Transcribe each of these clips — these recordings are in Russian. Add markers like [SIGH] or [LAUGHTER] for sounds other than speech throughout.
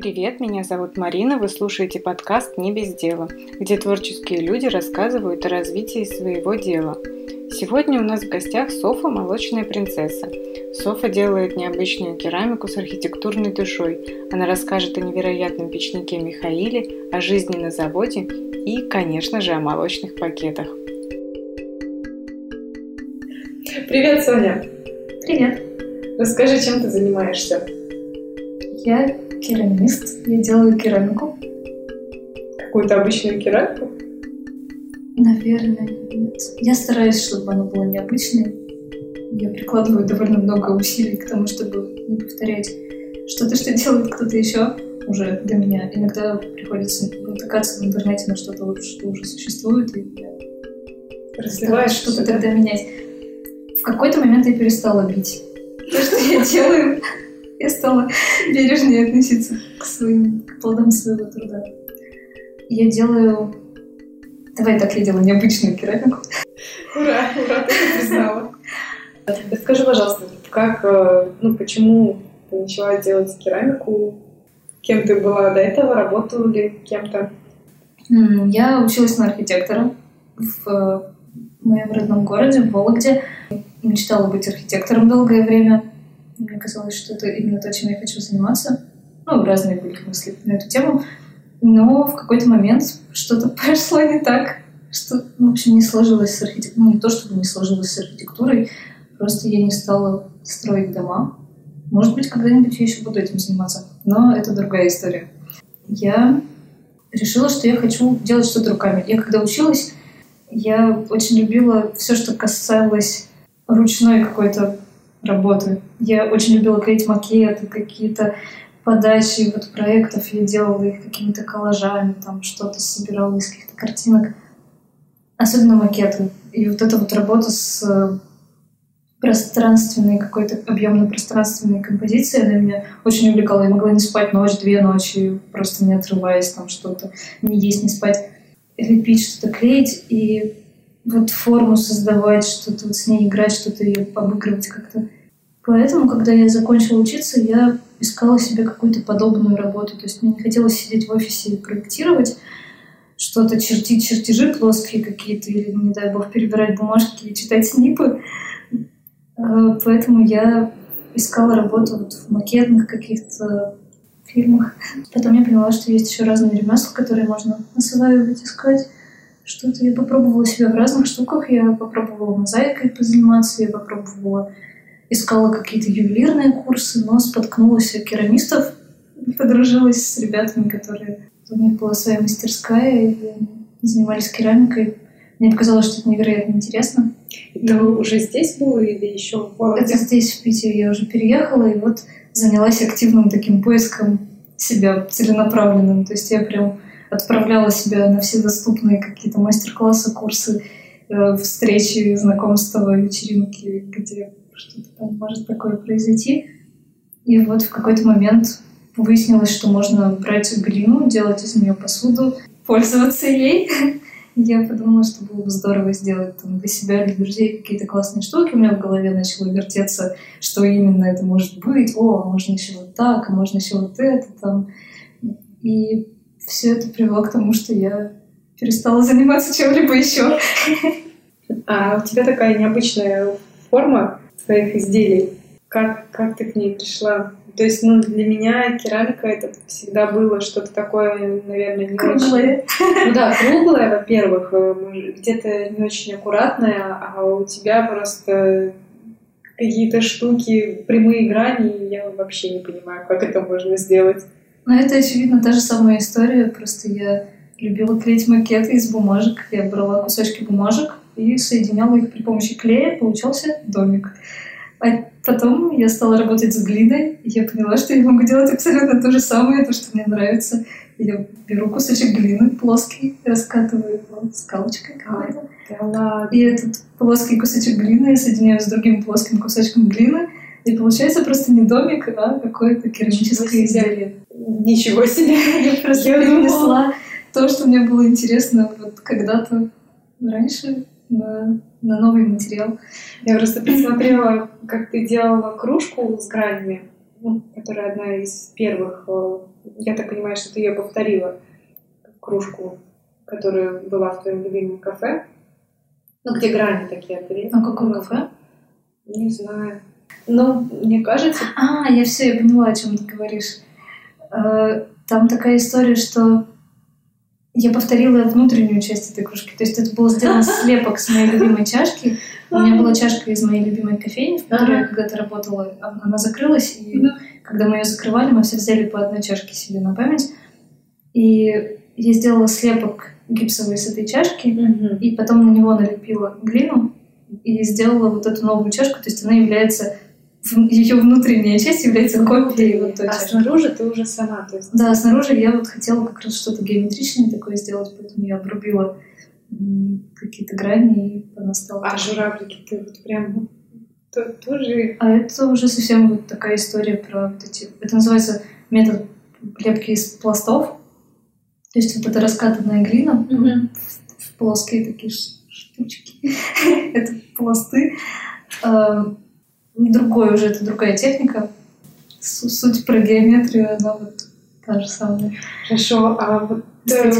Привет, меня зовут Марина, вы слушаете подкаст «Не без дела», где творческие люди рассказывают о развитии своего дела. Сегодня у нас в гостях Софа «Молочная принцесса». Софа делает необычную керамику с архитектурной душой. Она расскажет о невероятном печнике Михаиле, о жизни на заводе и, конечно же, о молочных пакетах. Привет, Соня! Привет! Расскажи, чем ты занимаешься? Я керамист. Я делаю керамику. Какую-то обычную керамику? Наверное, нет. Я стараюсь, чтобы она была необычной. Я прикладываю довольно много усилий к тому, чтобы не повторять что-то, что делает кто-то еще уже для меня. Иногда приходится натыкаться в интернете на что-то, что уже существует, и я что-то тогда менять. В какой-то момент я перестала бить. То, что я делаю, [LAUGHS] я стала бережнее относиться к своим к плодам своего труда. Я делаю... Давай так, я делаю необычную керамику. Ура, ура, ты признала. [LAUGHS] Скажи, пожалуйста, как, э, ну, почему ты начала делать керамику? Кем ты была до этого? Работала ли кем-то? Я училась на архитектора в моем родном городе, в Вологде. Мечтала быть архитектором долгое время. Мне казалось, что это именно то, чем я хочу заниматься. Ну, разные были мысли на эту тему. Но в какой-то момент что-то [LAUGHS] пошло не так, что, в общем, не сложилось с архитектурой. Ну, не то, чтобы не сложилось с архитектурой, просто я не стала строить дома. Может быть, когда-нибудь я еще буду этим заниматься. Но это другая история. Я решила, что я хочу делать что-то руками. Я когда училась, я очень любила все, что касалось ручной какой-то работы. Я очень любила клеить макеты, какие-то подачи вот проектов. Я делала их какими-то коллажами, там что-то собирала из каких-то картинок. Особенно макеты. И вот эта вот работа с пространственной, какой-то объемно-пространственной композицией, она меня очень увлекала. Я могла не спать ночь, две ночи, просто не отрываясь там что-то, не есть, не спать, лепить, что-то клеить. И вот форму создавать, что-то вот с ней играть, что-то ее обыгрывать как-то. Поэтому, когда я закончила учиться, я искала себе какую-то подобную работу. То есть мне не хотелось сидеть в офисе и проектировать что-то, чертить чертежи плоские какие-то, или, не дай бог, перебирать бумажки и читать снипы. А, поэтому я искала работу вот в макетных каких-то фильмах. Потом я поняла, что есть еще разные ремесла, которые можно осваивать, искать что-то. Я попробовала себя в разных штуках. Я попробовала мозаикой позаниматься, я попробовала искала какие-то ювелирные курсы, но споткнулась о керамистов, подружилась с ребятами, которые... У них была своя мастерская, и занимались керамикой. Мне показалось, что это невероятно интересно. Это и... уже здесь было или еще в городе? Это здесь, в Питере. Я уже переехала, и вот занялась активным таким поиском себя целенаправленным. То есть я прям отправляла себя на все доступные какие-то мастер-классы, курсы, э, встречи, знакомства, вечеринки, где что-то там может такое произойти. И вот в какой-то момент выяснилось, что можно брать глину, делать из нее посуду, пользоваться ей. [LAUGHS] Я подумала, что было бы здорово сделать там, для себя, для друзей какие-то классные штуки. У меня в голове начало вертеться, что именно это может быть. О, а можно еще вот так, а можно еще вот это там. И все это привело к тому, что я перестала заниматься чем-либо еще. А у тебя такая необычная форма своих изделий. Как, как ты к ней пришла? То есть, ну, для меня керамика это всегда было что-то такое, наверное, не круглое. очень... Ну да, круглое, во-первых, э, где-то не очень аккуратное, а у тебя просто какие-то штуки, прямые грани, я вообще не понимаю, как это можно сделать. Ну, это, очевидно, та же самая история, просто я любила клеить макеты из бумажек. Я брала кусочки бумажек и соединяла их при помощи клея, получался домик. А потом я стала работать с глиной, и я поняла, что я могу делать абсолютно то же самое, то, что мне нравится. Я беру кусочек глины плоский, раскатываю его скалочкой какой-то. И этот плоский кусочек глины я соединяю с другим плоским кусочком глины, и получается просто не домик, а какое-то керамическое изделие. Ничего себе! Я просто перенесла то, что мне было интересно вот когда-то раньше на, на новый материал. Я просто посмотрела, как ты делала кружку с гранями, ну, которая одна из первых э, я так понимаю, что ты ее повторила, кружку, которая была в твоем любимом кафе. Ну, где грани такие были. А какое кафе? Не знаю. Но мне кажется... А, я все, я поняла, о чем ты говоришь. Э, там такая история, что я повторила внутреннюю часть этой кружки. То есть это был сделан слепок с моей любимой чашки. У меня была чашка из моей любимой кофейни, в которой я когда-то работала. Она закрылась, и когда мы ее закрывали, мы все взяли по одной чашке себе на память. И я сделала слепок гипсовый с этой чашки, и потом на него налепила глину и сделала вот эту новую чашку. То есть она является ее внутренняя часть является копией вот той А чашки. снаружи ты уже сама, то есть... Да, снаружи я вот хотела как раз что-то геометричное такое сделать, поэтому я обрубила какие-то грани, и она стала... А журавлики ты вот прям то- тоже... А это уже совсем вот такая история про вот эти... Это называется метод лепки из пластов. То есть вот эта раскатанная глина в, в плоские такие штучки. [LAUGHS] это пласты. А, Другой уже, это другая техника. Су- Суть про геометрию, она вот та же самая. Хорошо, а вот э,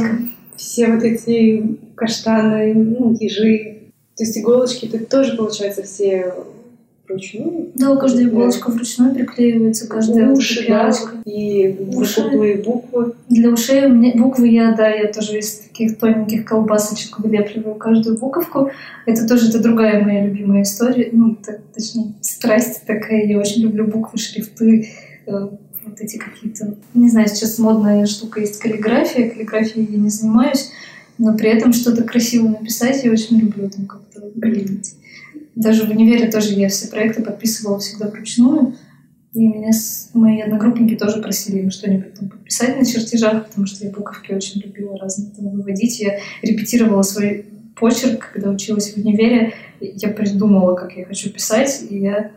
все вот эти каштаны, ну, ежи, то есть иголочки, ты тоже, получается, все вручную? Да, каждая иголочка вручную приклеивается, каждая Уши, да, и Уши. выпуклые буквы. Для ушей у меня буквы я, да, я тоже из таких тоненьких колбасочек вылепливаю каждую буковку. Это тоже это другая моя любимая история, ну, так, точнее, страсть такая. Я очень люблю буквы, шрифты, э, вот эти какие-то... Не знаю, сейчас модная штука есть каллиграфия. Каллиграфией я не занимаюсь, но при этом что-то красиво написать я очень люблю там как-то глядеть. Даже в универе тоже я все проекты подписывала всегда вручную. И меня мои одногруппники тоже просили что-нибудь там подписать на чертежах, потому что я буковки очень любила разные там выводить. Я репетировала свой почерк, когда училась в универе. Я придумала, как я хочу писать, и я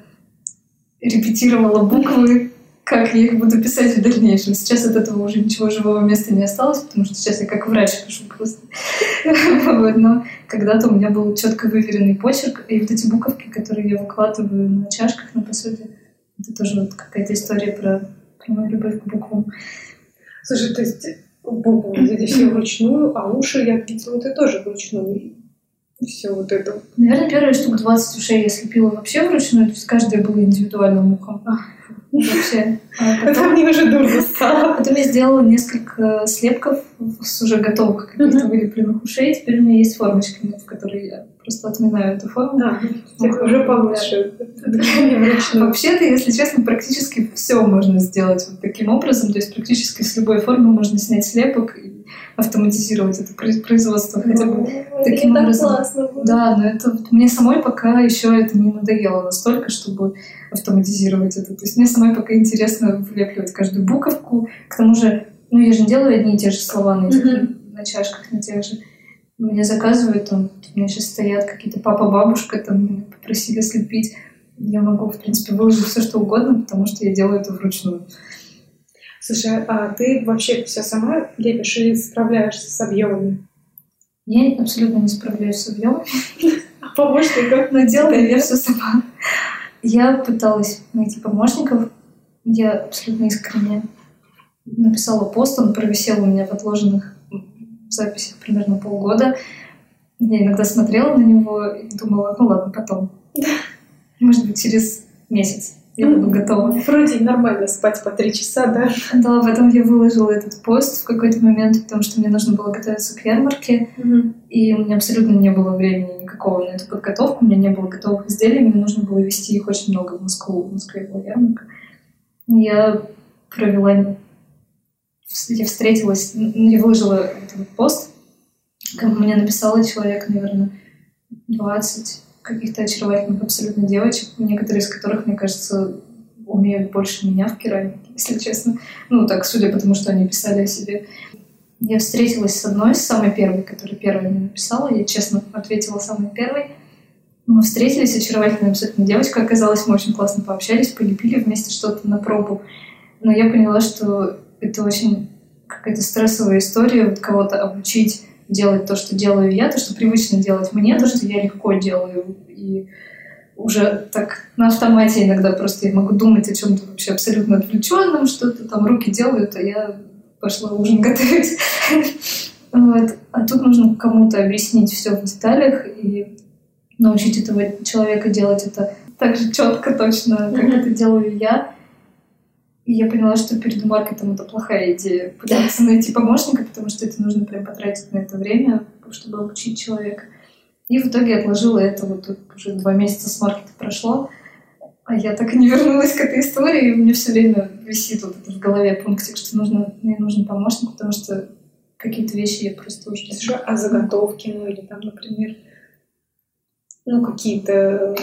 репетировала буквы, как я их буду писать в дальнейшем. Сейчас от этого уже ничего живого места не осталось, потому что сейчас я как врач пишу просто. [LAUGHS] Но когда-то у меня был четко выверенный почерк, и вот эти буковки, которые я выкладываю на чашках, на посуде, это тоже вот какая-то история про, про мою любовь к буквам. Слушай, то есть буквы эти все вручную, а уши, я видела, ты тоже вручную. Все вот это. Наверное, первые штук 20 ушей я слепила вообще вручную, то есть каждая была индивидуальным ухом. Вообще. А [LAUGHS] Это потом, мне уже дурно стало. [LAUGHS] потом я сделала несколько слепков с уже готовых каких-то вылепленных ушей. Теперь у меня есть формочки, в которые я просто отминаю эту форму. Да, уже получше. Вообще-то, если честно, практически все можно сделать вот таким образом. То есть практически с любой формы можно снять слепок и автоматизировать это произ- производство хотя бы. таким Это образом. классно было. Да, но это вот мне самой пока еще это не надоело настолько, чтобы автоматизировать это. То есть мне самой пока интересно влепливать каждую буковку. К тому же, ну я же не делаю одни и те же слова на, этих, Мгм. на чашках, на тех же. Мне заказывают, там, у меня сейчас стоят какие-то папа-бабушка, там меня попросили слепить. Я могу, в принципе, выложить все, что угодно, потому что я делаю это вручную. Слушай, а ты вообще все сама лепишь или справляешься с объемами? Я абсолютно не справляюсь с объемом. А помощников? Но делаю я все сама. Я пыталась найти помощников. Я абсолютно искренне написала пост, он провисел у меня в отложенных записях примерно полгода. Я иногда смотрела на него и думала, ну ладно, потом. Может быть, через месяц я буду готова. Вроде нормально спать по три часа, да? Да, потом я выложила этот пост в какой-то момент, потому что мне нужно было готовиться к ярмарке. И у меня абсолютно не было времени никакого на эту подготовку, у меня не было готовых изделий, мне нужно было везти их очень много в Москву. В Москве была ярмарка. Я провела... Я встретилась... ну, Я выложила этот пост. Ко Мне написало человек, наверное, 20 каких-то очаровательных абсолютно девочек, некоторые из которых, мне кажется, умеют больше меня в керамике, если честно. Ну, так, судя по тому, что они писали о себе. Я встретилась с одной, с самой первой, которая первая мне написала. Я честно ответила самой первой. Мы встретились, очаровательная абсолютно девочка оказалась. Мы очень классно пообщались, полепили вместе что-то на пробу. Но я поняла, что это очень какая-то стрессовая история, вот кого-то обучить делать то, что делаю я, то, что привычно делать мне, то, что я легко делаю. И уже так на автомате иногда просто я могу думать о чем-то вообще абсолютно отвлеченном, что-то там руки делают, а я пошла ужин [LAUGHS] готовить. Вот. А тут нужно кому-то объяснить все в деталях и научить этого человека делать это так же четко, точно, как это делаю я. И я поняла, что перед маркетом это плохая идея пытаться найти помощника, потому что это нужно прям потратить на это время, чтобы обучить человека. И в итоге отложила это, вот уже два месяца с маркета прошло, а я так и не вернулась к этой истории, и у меня все время висит вот это в голове пунктик, что нужно, мне нужен помощник, потому что какие-то вещи я просто уже... Слушай, а заготовки, ну или там, например, ну какие-то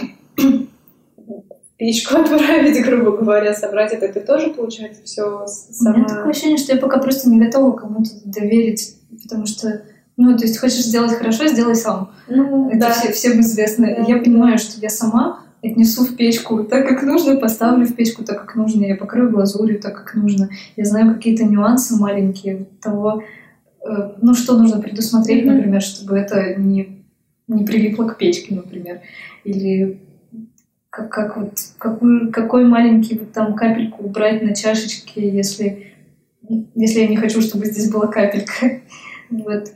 печку [LAUGHS] отправить, грубо говоря, собрать это, ты тоже, получается, все сама... У меня такое ощущение, что я пока просто не готова кому-то доверить, потому что ну, то есть хочешь сделать хорошо, сделай сам. Ну, Это да. все, всем известно. Да, я понимаю, что я сама отнесу в печку так, как нужно, поставлю в печку так, как нужно, я покрою глазурью так, как нужно. Я знаю какие-то нюансы маленькие того, э, ну, что нужно предусмотреть, mm-hmm. например, чтобы это не, не прилипло к печке, например. Или как, как вот, какой, какой маленький вот там капельку убрать на чашечке, если, если я не хочу, чтобы здесь была капелька. [LAUGHS] Вот.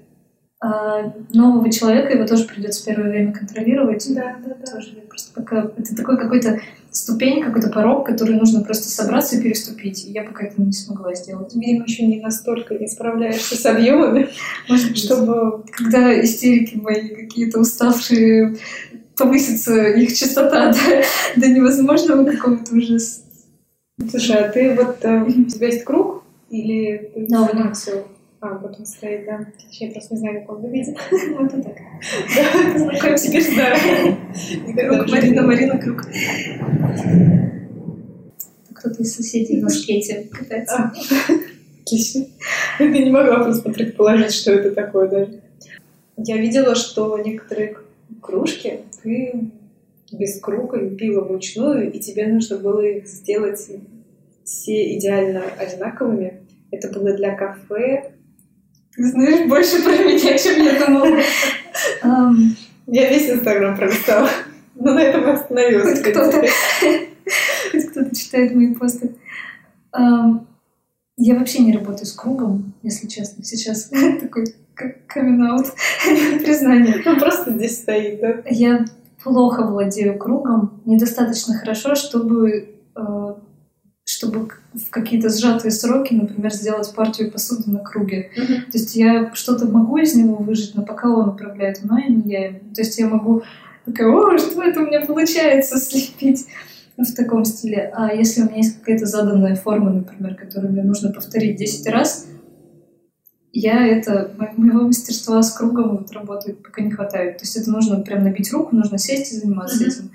А нового человека его тоже придется первое время контролировать. Да, да, да. Тоже просто пока... Это такой какой-то ступень, какой-то порог, который нужно просто собраться и переступить. И я пока это не смогла сделать. Видимо, еще не настолько не справляешься с объемами, чтобы... Когда истерики мои какие-то уставшие, повысится их частота [LAUGHS] до, до невозможного какого-то уже... Слушай, а ты вот... Э, у тебя есть круг? Или ты да, no, все а, вот он стоит, да. Я просто не знаю, как он выглядит. [LAUGHS] Вот так. Как теперь знаю. Круг, Марина, Марина, круг. Кто-то из соседей на скейте катается. А, отлично. Я не могла просто предположить, что это такое даже. Я видела, что некоторые кружки ты без круга лепила вручную, и тебе нужно было их сделать все идеально одинаковыми. Это было для кафе, ты знаешь больше про меня, чем я думала. Я весь Инстаграм пролистала. Но на этом остановилась. Хоть кто-то, хоть кто-то читает мои посты. Я вообще не работаю с кругом, если честно. Сейчас [LAUGHS] такой камин [LAUGHS] признание. Он просто здесь стоит, да? Я плохо владею кругом, недостаточно хорошо, чтобы э, чтобы в какие-то сжатые сроки, например, сделать партию посуды на круге. Uh-huh. То есть я что-то могу из него выжить, но пока он управляет мной, не я То есть я могу такая, о, что это у меня получается слепить в таком стиле. А если у меня есть какая-то заданная форма, например, которую мне нужно повторить 10 раз, я это, моего мастерства с кругом вот работает пока не хватает. То есть это нужно прям набить руку, нужно сесть и заниматься uh-huh. этим.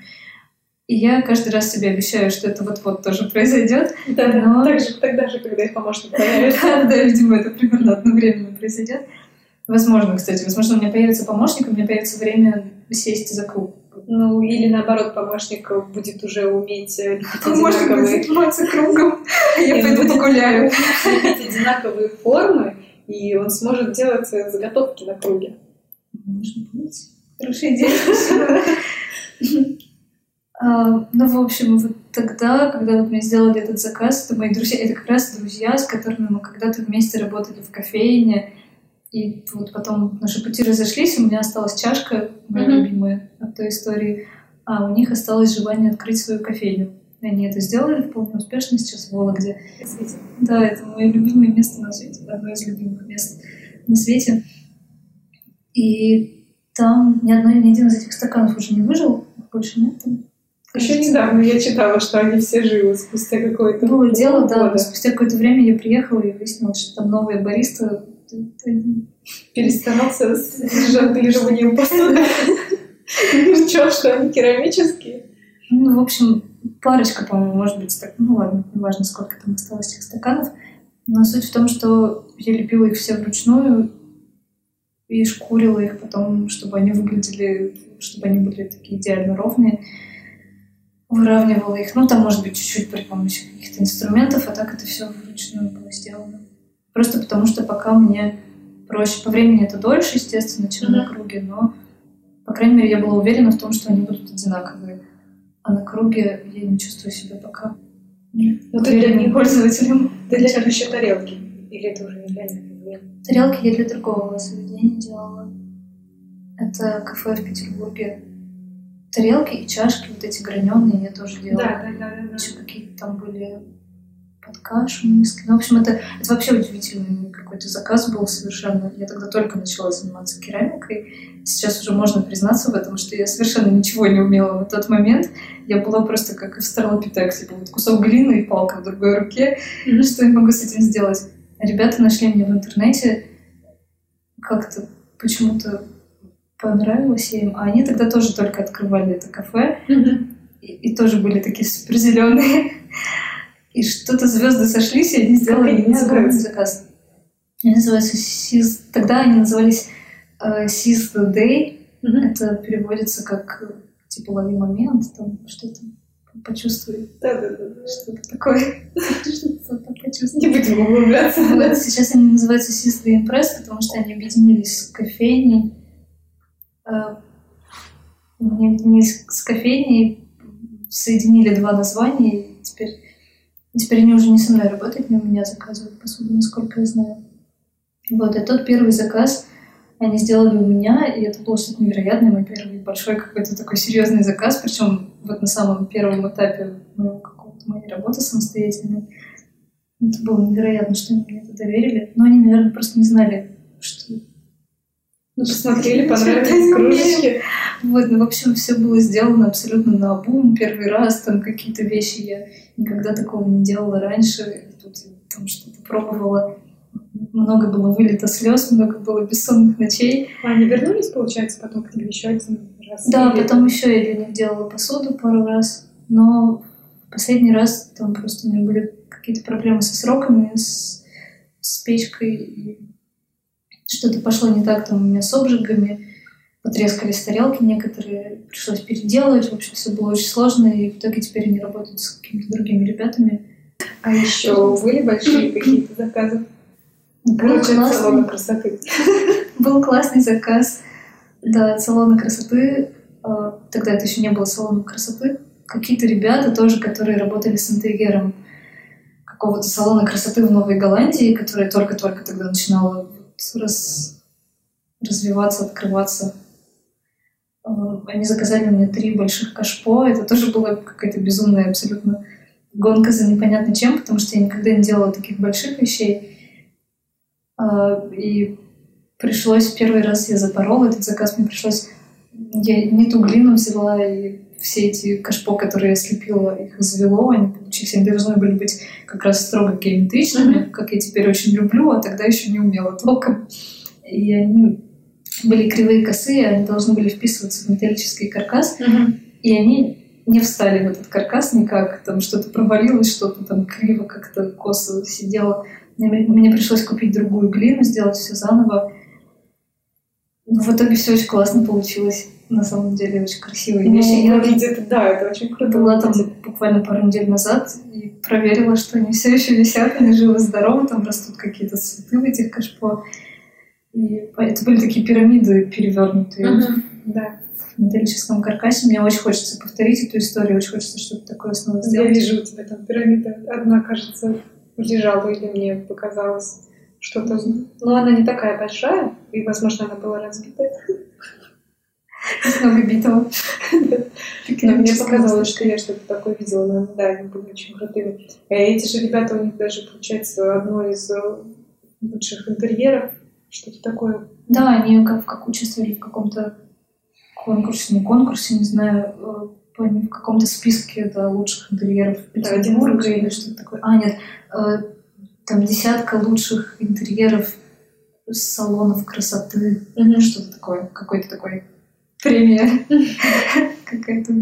И я каждый раз себе обещаю, что это вот-вот тоже [LAUGHS] произойдет. Да, но... так же, тогда же, когда их помощник [LAUGHS] появится. да, да, видимо, это примерно одновременно произойдет. Возможно, кстати, возможно, у меня появится помощник, у меня появится время сесть за круг. Ну, или наоборот, помощник будет уже уметь лепить [LAUGHS] одинаковые... заниматься кругом, а я пойду погуляю. Лепить одинаковые формы, и он сможет делать заготовки на круге. Может быть. Хорошая идея, [LAUGHS] а, ну, в общем, вот тогда, когда вот мы сделали этот заказ, это мои друзья, это как раз друзья, с которыми мы когда-то вместе работали в кофейне, и вот потом наши пути разошлись, у меня осталась чашка, моя mm-hmm. любимая от той истории, а у них осталось желание открыть свою кофейню. Они это сделали вполне успешно сейчас в Вологде. Да, это мое любимое место на свете, одно из любимых мест на свете. И там ни, одной, ни один из этих стаканов уже не выжил, больше нет. Там еще недавно я читала, что они все живы спустя какое-то Было дело, да. Спустя какое-то время я приехала и выяснила, что там новая бариста перестарался с [LAUGHS] жонглированием посуды. [LAUGHS] Решил, что они керамические. Ну, в общем, парочка, по-моему, может быть, так, ну ладно, неважно, сколько там осталось этих стаканов. Но суть в том, что я лепила их все вручную и шкурила их потом, чтобы они выглядели, чтобы они были такие идеально ровные выравнивала их. Ну, там, может быть, чуть-чуть при помощи каких-то инструментов, а так это все вручную было сделано. Просто потому что пока мне проще. По времени это дольше, естественно, чем mm-hmm. на круге, но, по крайней мере, я была уверена в том, что они будут одинаковые. А на круге я не чувствую себя пока Ну, ты для них пользователем. [LAUGHS] Ты для еще тарелки? Или это уже не для них? Тарелки я для другого заведения делала. Это кафе в Петербурге. Тарелки и чашки вот эти граненые я тоже делала. Да, да, да. да. Еще какие-то там были под кашу, миски. Ну, в общем, это, это вообще удивительный какой-то заказ был совершенно. Я тогда только начала заниматься керамикой. Сейчас уже можно признаться в этом, что я совершенно ничего не умела в тот момент. Я была просто как в австралопитек, типа вот кусок глины и палка в другой руке. Мгм. Что я могу с этим сделать? Ребята нашли меня в интернете, как-то почему-то понравилось им, а они тогда тоже только открывали это кафе, Мгм. и, и тоже были такие супер зеленые. И что-то звезды сошлись, и они сделали называются? заказ. Они называются Seize... Тогда они назывались э, Seize the Day. Мгм. Это переводится как э, типа лови момент, там что-то почувствуй, Да, да, да. что-то такое. Что-то почувствуй. Не будем углубляться. Вот, сейчас они называются Sister Impress, потому что они объединились с кофейней. Э, Они объединились с кофейней, соединили два названия, и теперь, теперь они уже не со мной работают, не у меня заказывают посуду, насколько я знаю. Вот, и тот первый заказ они сделали у меня, и это было что-то невероятное, мой первый большой какой-то такой серьезный заказ, причем вот на самом первом этапе моего какого-то моей работы самостоятельной. Это было невероятно, что они мне это доверили. Но они, наверное, просто не знали, что... Ну, посмотрели, [LAUGHS] понравились кружечки. Вот, ну, в общем, все было сделано абсолютно на обум. Первый раз там какие-то вещи я никогда такого не делала раньше. Тут там что-то пробовала. Много было вылито слез, много было бессонных ночей. А они вернулись, получается, потом к тебе еще один раз? Да, Или- потом еще я для них делала посуду пару раз. Но последний раз там просто у меня были какие-то проблемы со сроками, с, с печкой. И что-то пошло не так там у меня с обжигами. Потрескались тарелки некоторые, пришлось переделывать. В общем, все было очень сложно, и в итоге теперь они работают с какими-то другими ребятами. А еще были большие какие-то заказы? Был от салона классный, красоты. [LAUGHS] был классный заказ да, от салона красоты. А, Тогда это еще не было салона красоты. Какие-то ребята тоже, которые работали с интерьером какого-то салона красоты в Новой Голландии, которая только-только тогда начинала раз- развиваться, открываться. А, Они заказали мне три больших кашпо. Это тоже была какая-то безумная абсолютно гонка за непонятно чем, потому что я никогда не делала таких больших вещей. А, И пришлось первый раз я запорола этот заказ, мне пришлось я не ту глину взяла, и все эти кашпо, которые я слепила, их извело, они они должны были быть как раз строго геометричными, как я теперь очень люблю, а тогда еще не умела толком. И они были кривые косые, они должны были вписываться в металлический каркас, и они не встали в этот каркас никак, там что-то провалилось, что-то там криво как-то косо сидело. Мне, мне пришлось купить другую глину, сделать все заново. Но в итоге все очень классно получилось. На самом деле очень красивые вещи. Ну, Я выглядит, это- да, это очень круто. была там буквально пару недель назад и проверила, что они все еще висят, они живы-здоровы, там растут какие-то цветы в этих кашпо. И это были такие пирамиды перевернутые Мгм. Да, в металлическом каркасе. Мне очень хочется повторить эту историю, очень хочется что-то такое снова я сделать. вижу у тебя там пирамида. Одна, кажется, лежала или мне показалось что-то. Но она не такая большая, и, возможно, она была разбита. Много битого. Но мне показалось, что я что-то такое видела. Но, да, они были очень крутыми. Эти же ребята, у них даже, получается, одно из э, лучших интерьеров. Что-то такое. Да, они как, как участвовали в каком-то конкурсе, не конкурсе, не знаю, э, в каком-то списке да, лучших интерьеров Да, Петербурга лучших. или что-то такое. А, нет, э, там десятка лучших интерьеров салонов красоты, что-то такое, какой-то такой премия [LAUGHS] какая-то.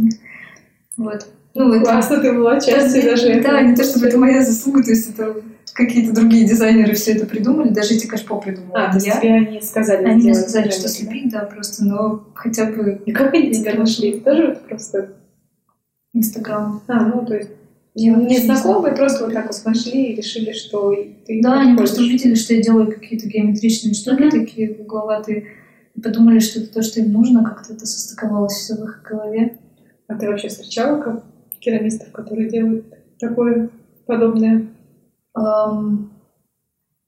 Вот. Ну, это Классно, ты была частью Да, даже Да, не то чтобы это моя заслуга, то есть это какие-то другие дизайнеры все это придумали, даже эти кашпо придумала А, то есть тебе они сказали Они мне сказали, что слепить, да, просто, но хотя бы? И как они тебя нашли? Тоже просто... Инстаграм. А, ну, то есть вообще не незнакомые просто вот так вот нашли и решили, что ты Да, они просто увидели, что я делаю какие-то геометричные штуки, Мгм. такие угловатые, подумали, что это то, что им нужно, как-то это состыковалось все в их голове. А ты вообще встречала как керамистов, которые делают такое подобное? Эм,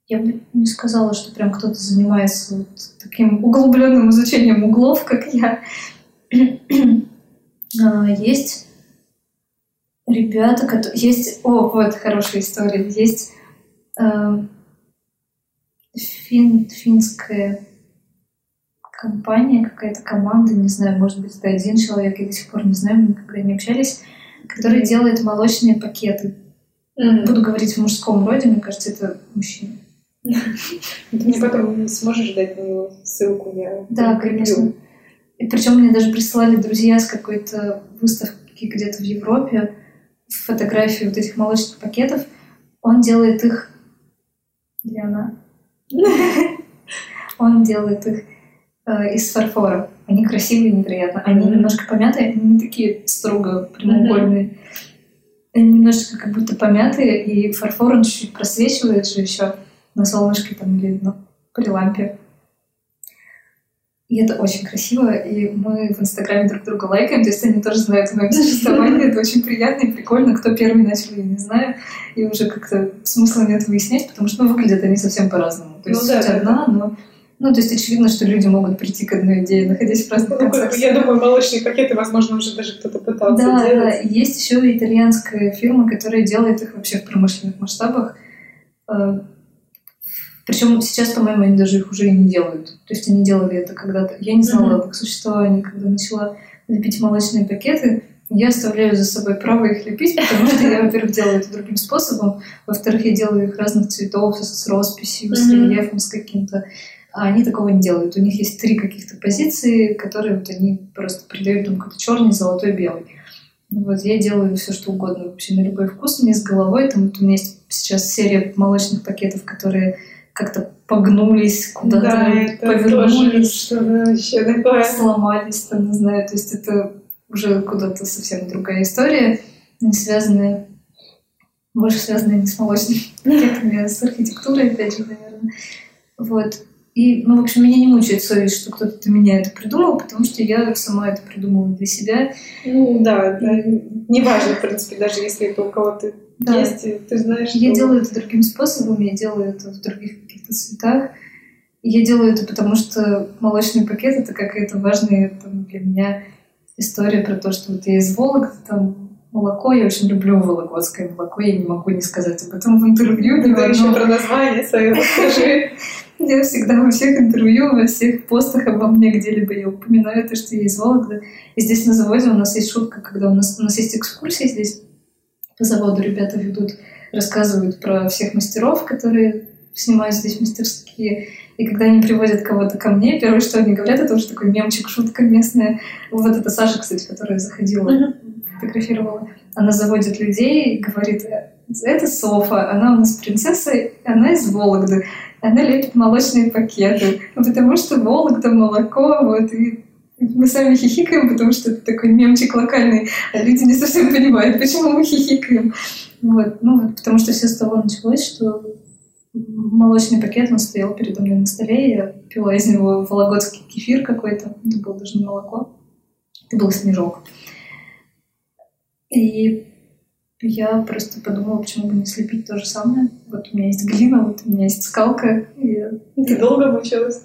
я бы не сказала, что прям кто-то занимается вот таким углубленным изучением углов, как я. [CLEARS THROAT] А, есть ребята, которые... Есть... О, вот, хорошая история. Есть э, фин... финская компания, какая-то команда, не знаю, может быть, это один человек, я до сих пор не знаю, мы никогда не общались, который делает молочные пакеты. Mm-hmm. Буду говорить в мужском роде, мне кажется, это мужчина. [LAUGHS] Ты мне потом сможешь дать на него ссылку, я Да, конечно. И причем мне даже присылали друзья с какой-то выставки где-то в Европе фотографии вот этих молочных пакетов. Он делает их... Где она? [LAUGHS] Он делает их э, из фарфора. Они красивые, невероятно. Они mm-hmm. немножко помятые, они не такие строго прямоугольные. Mm-hmm. Они немножечко как будто помятые, и фарфор он чуть-чуть просвечивает же еще на солнышке там или ну, при лампе. И это очень красиво, и мы в Инстаграме друг друга лайкаем, то есть они тоже знают о моем существовании, это очень приятно и прикольно. Кто первый начал, я не знаю, и уже как-то смысла нет выяснять, потому что ну, выглядят они совсем по-разному. То есть ну, да, одна, но ну, то есть очевидно, что люди могут прийти к одной идее, находясь в разных ну, концах. Я думаю, молочные пакеты, возможно, уже даже кто-то пытался да, делать. Да, есть еще итальянская фирма, которая делает их вообще в промышленных масштабах. Э, Причем сейчас, по-моему, они даже их уже и не делают. То есть они делали это когда-то. Я не знала mm-hmm. об их существовании, когда начала лепить молочные пакеты. Я оставляю за собой право их лепить, потому что я, во-первых, делаю это другим способом, во-вторых, я делаю их разных цветов, с росписью, с рельефом, с каким-то а они такого не делают. У них есть три каких-то позиции, которые вот они просто придают там какой-то черный, золотой, белый. Вот я делаю все, что угодно, вообще на любой вкус, мне с головой. Там вот у меня есть сейчас серия молочных пакетов, которые как-то погнулись, куда-то да, повернулись, вообще такое. сломались, там, не знаю. То есть это уже куда-то совсем другая история, не связанная, больше связанная не с молочными пакетами, а с архитектурой, опять же, наверное. Вот. И, ну, в общем, меня не мучает совесть, что кто-то до меня это придумал, потому что я сама это придумала для себя. Ну, да, да. Не важно, в принципе, даже если это у кого-то да. есть, ты знаешь, Я что... делаю это другим способом, я делаю это в других каких-то цветах. Я делаю это потому, что молочный пакет — это какая-то важная там, для меня история про то, что вот я из Вологды, там молоко, я очень люблю вологодское молоко, я не могу не сказать об этом в интервью. Ты еще про название свое расскажи. [LAUGHS] Я всегда во всех интервью, во всех постах обо мне где-либо я упоминаю то, что я из Вологды. И здесь на заводе у нас есть шутка, когда у нас, у нас есть экскурсии здесь по заводу ребята ведут, рассказывают про всех мастеров, которые снимают здесь мастерские. И когда они приводят кого-то ко мне, первое, что они говорят, это уже такой мемчик, шутка местная. Вот это Саша, кстати, которая заходила, фотографировала. Она заводит людей и говорит, это Софа, она у нас принцесса, она из Вологды она лепит молочные пакеты, потому что Вологда, молоко, вот, и мы сами хихикаем, потому что это такой мемчик локальный, а люди не совсем понимают, почему мы хихикаем. Вот, ну, потому что все с того началось, что молочный пакет, он стоял передо мной на столе, я пила из него вологодский кефир какой-то, это было даже не молоко, это был снежок. И я просто подумала, почему бы не слепить то же самое. Вот у меня есть глина, вот у меня есть скалка. И... Ты долго мучилась?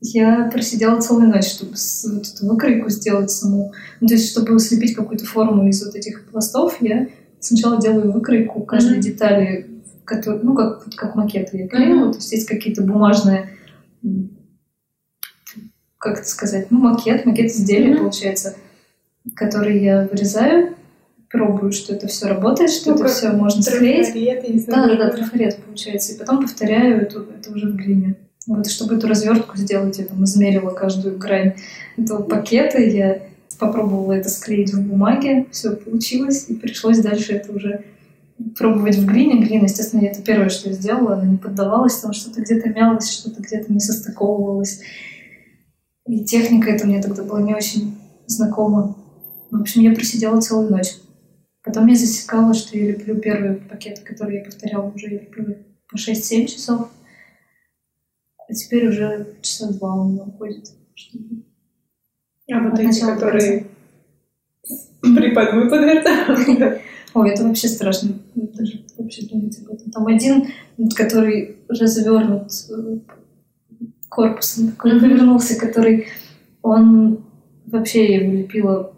Я просидела целую ночь, чтобы вот эту выкройку сделать саму. Ну, то есть, чтобы слепить какую-то форму из вот этих пластов, я сначала делаю выкройку каждой mm-hmm. детали, который, ну, как, как макеты я клеила. Mm-hmm. То есть, есть какие-то бумажные как это сказать, ну, макет, макет изделия, mm-hmm. получается, который я вырезаю, пробую, что это все работает, что ну, это все можно склеить. Да, да, да, трафарет получается. И потом повторяю это, это уже в глине. Вот, чтобы эту развертку сделать, я там измерила каждую грань этого пакета, я попробовала это склеить в бумаге, все получилось, и пришлось дальше это уже пробовать в глине. Глина, естественно, это первое, что я сделала, она не поддавалась, там что-то где-то мялось, что-то где-то не состыковывалось. И техника это мне тогда была не очень знакома. В общем, я просидела целую ночь. Потом я засекала, что я люблю первый пакет, который я повторяла уже, я люблю по 6-7 часов. А теперь уже часа два у меня уходит. А вот эти, которые Припад выпад Ой, это вообще страшно. Даже вообще думать об этом. Там один, который развернут э, корпусом, такой повернулся, который он вообще я его лепила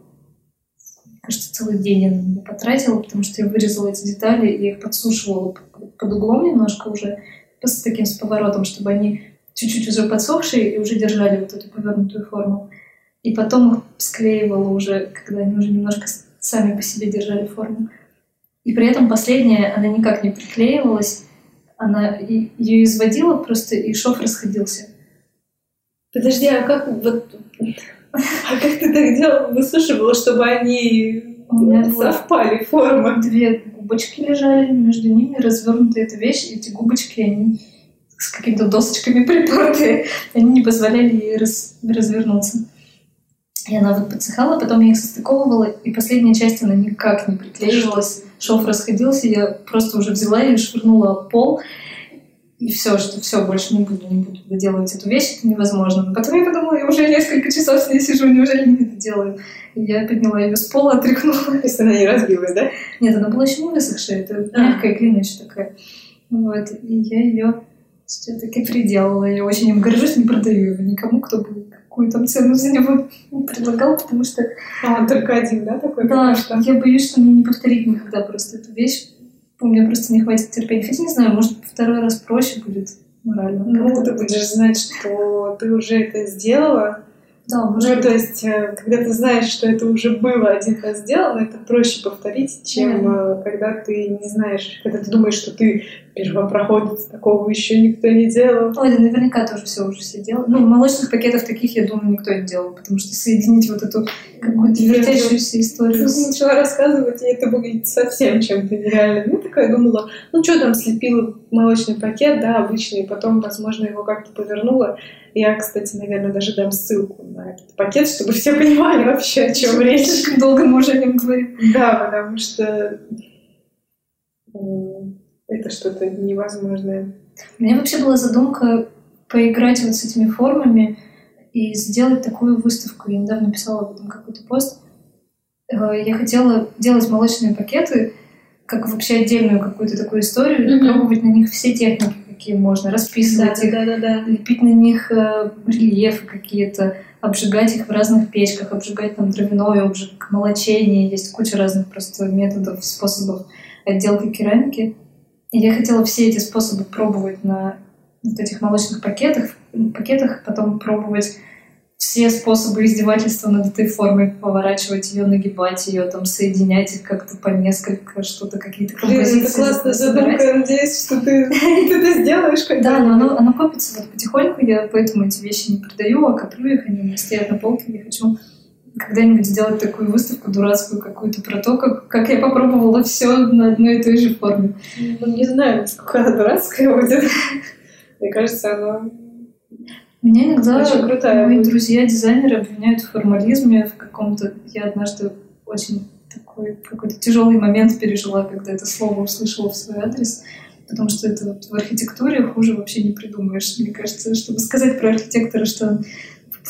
кажется, целый день я на него потратила, потому что я вырезала эти детали, и их подсушивала под углом немножко уже, с таким с поворотом, чтобы они чуть-чуть уже подсохшие и уже держали вот эту повернутую форму. И потом их склеивала уже, когда они уже немножко сами по себе держали форму. И при этом последняя, она никак не приклеивалась, она ее изводила просто, и шов расходился. Подожди, а как вот... А как ты так делала, высушивала, чтобы они совпали формы? Две губочки лежали, между ними развернута эта вещь, и эти губочки, они с какими-то досочками припертые, они не позволяли ей раз, развернуться. И она вот подсыхала, потом я их состыковывала, и последняя часть, она никак не приклеивалась. Шов расходился, я просто уже взяла и швырнула пол, и все, что все, больше не буду, не буду доделывать эту вещь, это невозможно. Но потом я подумала, я уже несколько часов с ней сижу, неужели не это делаю? И я подняла ее с пола, [LAUGHS] отряхнула. То есть она не разбилась, да? Нет, она была еще не высохшая, это а. мягкая еще такая. Вот, и я ее все-таки приделала. Я очень им горжусь, не продаю его никому, кто бы какую там цену за него [LAUGHS] предлагал, потому что... А, он только один, да, такой? Да, я боюсь, что мне не повторить никогда просто эту вещь у меня просто не хватит терпения. Хотя не знаю, может, второй раз проще будет морально. Ну, ты будешь знать, что ты уже это сделала, да, может ну, то есть, э, когда ты знаешь, что это уже было один раз сделано, это проще повторить, чем mm. когда ты не знаешь, когда ты думаешь, что ты первопроходец, такого еще никто не делал. Ой, наверняка тоже все уже все делали. Ну, молочных пакетов таких, я думаю, никто не делал, потому что соединить вот эту какую-то вертящуюся историю. Ты начала рассказывать, и это выглядит совсем чем-то нереальным. Я такая думала, ну что там, слепила молочный пакет, да, обычный, потом, возможно, его как-то повернула, я, кстати, наверное, даже дам ссылку на этот пакет, чтобы все понимали вообще, о чем речь. Слишком долго мы уже о нем говорим. Да, потому что это что-то невозможное. У меня вообще была задумка поиграть вот с этими формами и сделать такую выставку. Я недавно писала об этом какой-то пост. Э, я хотела делать молочные пакеты, как вообще отдельную какую-то такую историю, mm-hmm. пробовать на них все техники, какие можно, расписывать да, их, да, да, да. лепить на них э, рельефы какие-то, обжигать их в разных печках, обжигать там дровяной обжиг, молочение, есть куча разных просто методов, способов отделки керамики. И я хотела все эти способы пробовать на вот этих молочных пакетах, пакетах, потом пробовать все способы издевательства над этой формой, поворачивать ее, нагибать ее, там, соединять их как-то по несколько, что-то, какие-то композиции. Это классная задумка, надеюсь, что ты, ты это сделаешь когда Да, но оно, оно копится вот потихоньку, я поэтому эти вещи не продаю, а коплю их, они у меня стоят на полке, я хочу когда-нибудь сделать такую выставку дурацкую какую-то про то, как, как я попробовала все на одной и той же форме. Ну, не знаю, насколько она дурацкая будет. Мне кажется, она меня иногда очень крутая мои друзья-дизайнеры обвиняют в формализме, в каком-то... Я однажды очень такой какой-то тяжелый момент пережила, когда это слово услышала в свой адрес, потому что это вот в архитектуре хуже вообще не придумаешь. Мне кажется, чтобы сказать про архитектора, что он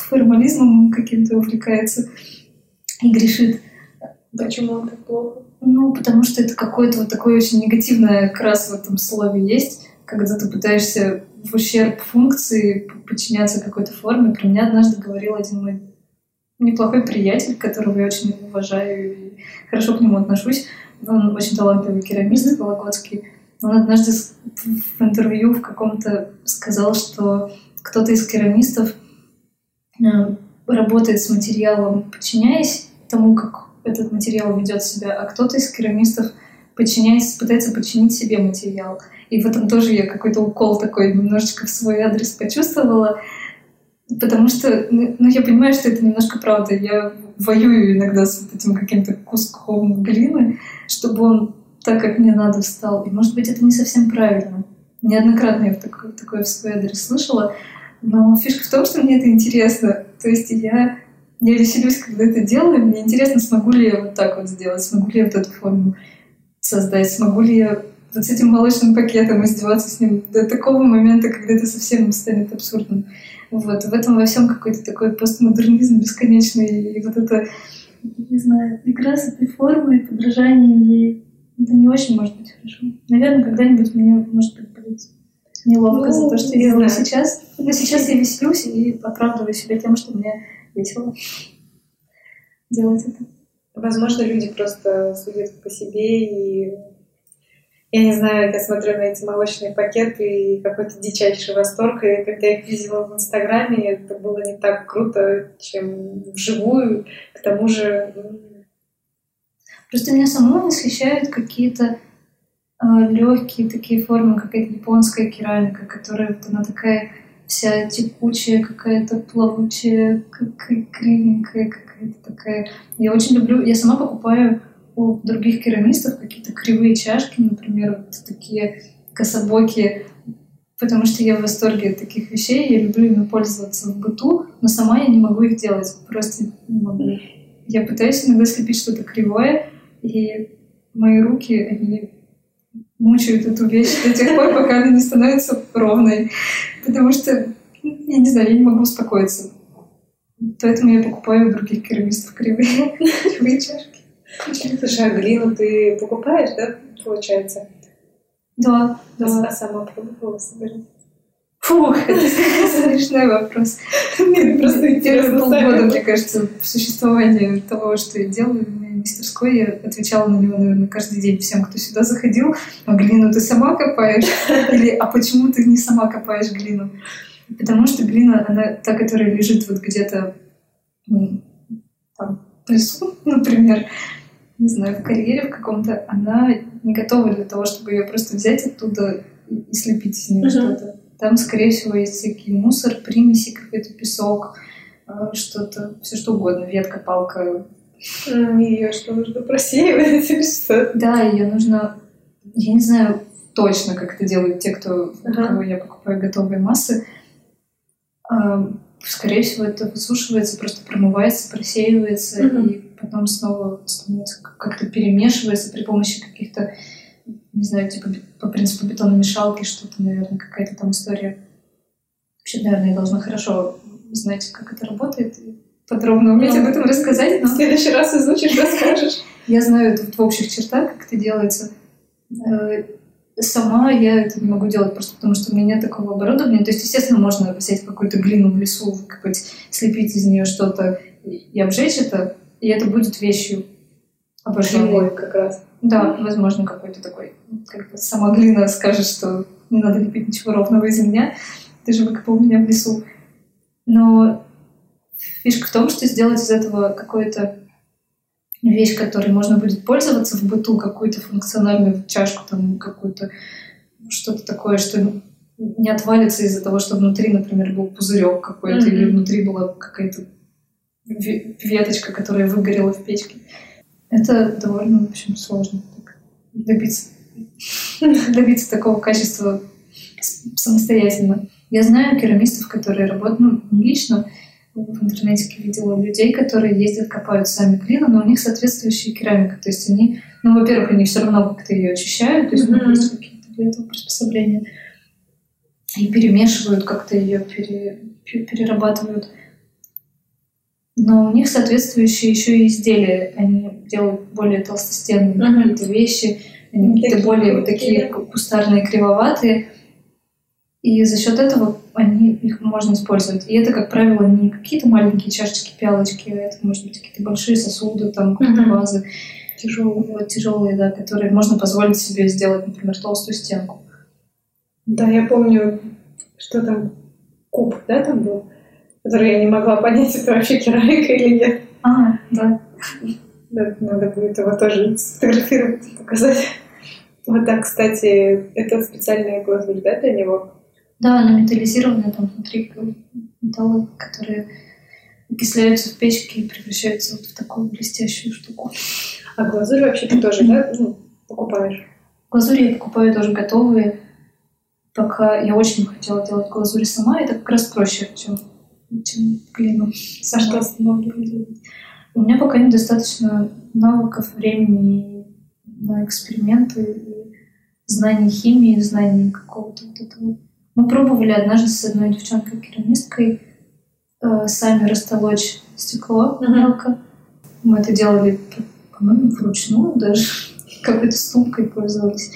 формализмом каким-то увлекается и грешит. Почему он так плохо? Ну, потому что это какое-то вот такое очень негативное окрас в этом слове есть, когда ты пытаешься в ущерб функции подчиняться какой-то форме. Про меня однажды говорил один мой неплохой приятель, которого я очень уважаю и хорошо к нему отношусь. Он очень талантливый керамист вологодский. Он однажды в интервью в каком-то сказал, что кто-то из керамистов работает с материалом, подчиняясь тому, как этот материал ведет себя, а кто-то из керамистов подчиняясь, пытается подчинить себе материал. И в этом тоже я какой-то укол такой немножечко в свой адрес почувствовала. Потому что, ну, ну, я понимаю, что это немножко правда. Я воюю иногда с вот этим каким-то куском глины, чтобы он так, как мне надо, встал. И, может быть, это не совсем правильно. Неоднократно я такое, такое в свой адрес слышала. Но фишка в том, что мне это интересно. То есть я, я веселюсь, когда это делаю. Мне интересно, смогу ли я вот так вот сделать, смогу ли я вот эту форму создать, смогу ли я вот с этим молочным пакетом издеваться с ним до такого момента, когда это совсем станет абсурдным. Вот. В этом во всем какой-то такой постмодернизм бесконечный. И вот это не знаю, игра с этой формой, подражание ей. Это не очень может быть хорошо. Наверное, когда-нибудь мне, может быть, будет неловко Ну, за то, что я делаю знаю. сейчас. Но сейчас я веселюсь и оправдываю себя тем, что мне весело делать это. Возможно, люди просто судят по себе и я не знаю, я смотрю на эти молочные пакеты и какой-то дичайший восторг. И когда я их видела в Инстаграме, это было не так круто, чем вживую. К тому же, м, Просто меня самого восхищают какие-то легкие такие формы, какая-то японская керамика, которая вот она такая вся текучая, какая-то плавучая, какая кривенькая, какая-то такая. Я очень люблю, я сама покупаю у других керамистов какие-то кривые чашки, например, вот такие кособокие, потому что я в восторге от таких вещей, я люблю ими пользоваться в быту, но сама я не могу их делать, просто не могу. Я пытаюсь иногда слепить что-то кривое, и мои руки, они мучают эту вещь до тех пор, пока она не становится ровной. Потому что, я не знаю, я не могу успокоиться. Поэтому я покупаю у других керамистов кривые, кривые чашки. слушай, а глину ты покупаешь, да, получается? Да, А да. сама пробовала собирать? Фух, это [LAUGHS] смешной вопрос. Просто Первые полгода, мне кажется, существования того, что я делаю мастерской, я отвечала на него, наверное, каждый день всем, кто сюда заходил. А глину ты сама копаешь? Или а почему ты не сама копаешь глину? Потому что глина, она та, которая лежит вот где-то там, в лесу, например, не знаю, в карьере в каком-то, она не готова для того, чтобы ее просто взять оттуда и слепить из нее Мгм. что-то. Там, скорее всего, есть всякий мусор, примеси, какой-то песок, э, что-то, все что угодно, ветка, палка. Ее что, нужно просеивать [LAUGHS] или что? Да, ее нужно, я не знаю точно, как это делают те, кто, Ага. кого я покупаю готовые массы. Скорее всего, это высушивается, просто промывается, просеивается, Мгм. и потом снова становится как- как-то перемешивается при помощи каких-то, не знаю, типа по принципу бетономешалки, что-то, наверное, какая-то там история. Вообще, наверное, я должна хорошо знать, как это работает, и подробно уметь Ну, об этом рассказать, В но следующий раз изучишь, расскажешь. [LAUGHS] я знаю это в общих чертах, как это делается. Э, Сама я это не могу делать просто потому, что у меня нет такого оборудования. То есть, естественно, можно взять какую-то глину в лесу, выкопать, слепить из нее что-то и обжечь это, и это будет вещью обожженной. Как раз. Да, возможно, какой-то такой, как бы сама глина скажет, что не надо лепить ничего ровного из меня, ты же выкопал меня в лесу. Но фишка в том, что сделать из этого какую-то вещь, которой можно будет пользоваться в быту, какую-то функциональную чашку, там какую-то что-то такое, что не отвалится из-за того, что внутри, например, был пузырек какой-то, Мгм. или внутри была какая-то ве- веточка, которая выгорела в печке. Это довольно, в общем, сложно так добиться, [LAUGHS] добиться такого качества самостоятельно. Я знаю керамистов, которые работают, ну, лично, в интернете видела людей, которые ездят, копают сами глину, но у них соответствующая керамика. То есть они, ну, во-первых, они все равно как-то ее очищают, то есть у них Мгм. есть какие-то для этого приспособления. И перемешивают, как-то ее пере- пе- перерабатывают. Но у них соответствующие еще и изделия. Они делают более толстостенные Мгм. какие-то вещи, они какие-то более вот такие кустарные, кривоватые. И за счет этого они, их можно использовать. И это, как правило, не какие-то маленькие чашечки, пялочки, а это, может быть, какие-то большие сосуды, там, какие-то Мгм. вазы, тяжелые, вот, тяжелые, да, которые можно позволить себе сделать, например, толстую стенку. Да, я помню, что там куб, да, там был, который я не могла понять, это вообще керамика или нет. А, да. Да, надо будет его тоже сфотографировать и показать. Вот так, кстати, это специальная глазурь, да, для него? Да, она металлизированная, там внутри металлы, которые окисляются в печке и превращаются вот в такую блестящую штуку. А глазурь вообще ты тоже, да, ну, покупаешь? Глазури я покупаю тоже готовые. Пока я очень хотела делать глазури сама, это как раз проще, чем, чем глину. А что? Делать. У меня пока недостаточно навыков, времени на эксперименты, и знаний химии, знаний какого-то вот этого. Мы пробовали однажды с одной девчонкой-керамисткой э, сами растолочь стекло мелко. Мы это делали, по-моему, вручную даже. [LAUGHS] Какой-то ступкой пользовались.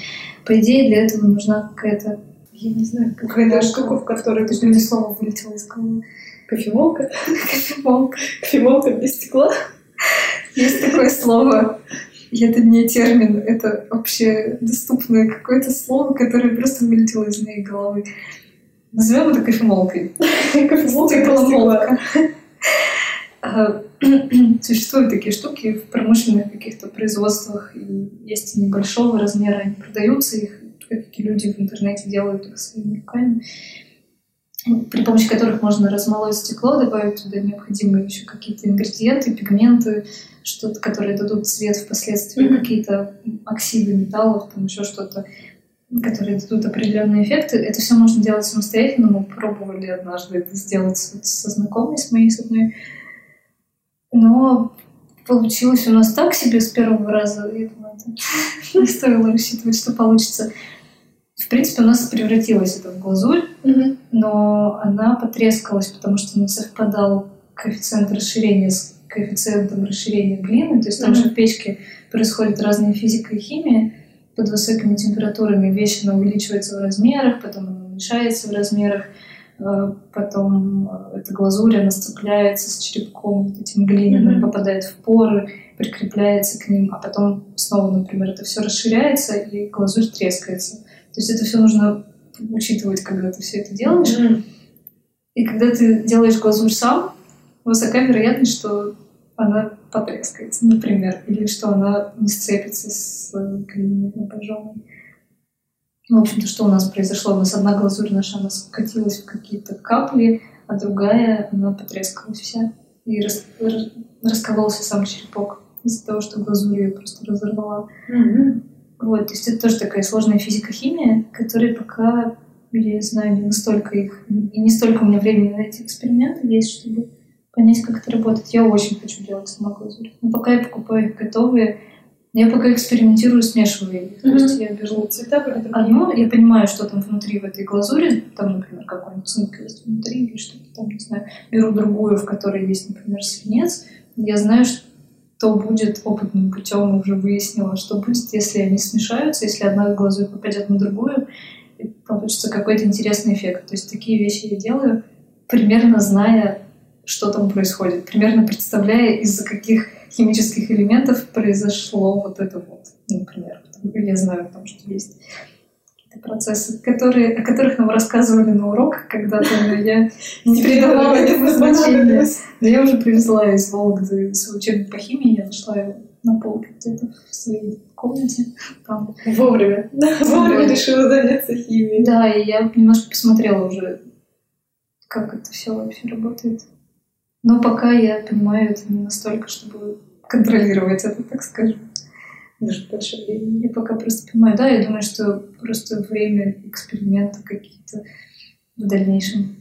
По идее, для этого нужна какая-то я не знаю, какая-то штука, в которой ты мне слово вылетело из головы. Кофемолка? [LAUGHS] Кофемолка. Кофемолка без стекла? [LAUGHS] Есть такое слово. И это не термин, это вообще доступное какое-то слово, которое просто вылетело из моей головы. Назовем это кофемолкой. [LAUGHS] Кофемолка а, [CLEARS THROAT] Существуют такие штуки в промышленных каких-то производствах, и есть небольшого размера, они продаются, их какие люди в интернете делают их своими руками, при помощи которых можно размолоть стекло, добавить туда необходимые еще какие-то ингредиенты, пигменты, что-то, которые дадут цвет впоследствии, mm-hmm. какие-то оксиды металлов, там еще что-то, которые дадут определенные эффекты. Это все можно делать самостоятельно. Мы пробовали однажды это сделать со знакомой, с моей, с одной. Но получилось у нас так себе с первого раза. Я думаю, это [LAUGHS] не стоило рассчитывать, что получится. В принципе, у нас превратилось это в глазурь, mm-hmm. но она потрескалась, потому что не совпадал коэффициент расширения с коэффициентом расширения глины. То есть там mm-hmm. же в печке происходит разная физика и химия. Под высокими температурами вещь она увеличивается в размерах, потом она уменьшается в размерах, э, потом э, эта глазурь, она сцепляется с черепком вот этим глиняным, mm-hmm. попадает в поры, прикрепляется к ним, а потом снова, например, это все расширяется, и глазурь трескается. То есть это все нужно учитывать, когда ты все это делаешь. Mm-hmm. И когда ты делаешь глазурь сам, высока вероятность, что она потрескается, например, или что она не сцепится с глиняной напряженной. В общем-то, что у нас произошло? У нас одна глазурь наша, она скатилась в какие-то капли, а другая, она потрескалась вся. И рас, раскололся сам черепок из-за того, что глазурь ее просто разорвала. Mm-hmm. Вот, то есть это тоже такая сложная физико-химия, которая пока, я знаю, не настолько их, и не столько у меня времени на эти эксперименты есть, чтобы понять, как это работает. Я очень хочу делать глазурь. Но пока я покупаю их готовые, я пока экспериментирую, смешиваю их. Mm-hmm. То есть я беру цвета одно, я понимаю, что там внутри в этой глазури, там, например, какой-нибудь цинк есть внутри или что-то там, не знаю. Беру другую, в которой есть, например, свинец. Я знаю, что то будет опытным путем, уже выяснила, что будет, если они смешаются, если одна глазурь попадет на другую, и получится какой-то интересный эффект. То есть такие вещи я делаю, примерно зная, что там происходит, примерно представляя, из-за каких химических элементов произошло вот это вот, например. Я знаю, там, что есть процессы, которые, о которых нам рассказывали на уроках когда-то, но я не придавала этому значения. Но я уже привезла из Вологды свой учебник по химии, я нашла его на полке где-то в своей комнате. Там. Вовремя. Вовремя решила заняться химией. Да, и я немножко посмотрела уже, как это все вообще работает. Но пока я понимаю это не настолько, чтобы контролировать это, так скажем даже больше времени. Я пока просто понимаю, да, я думаю, что просто время эксперимента какие-то в дальнейшем.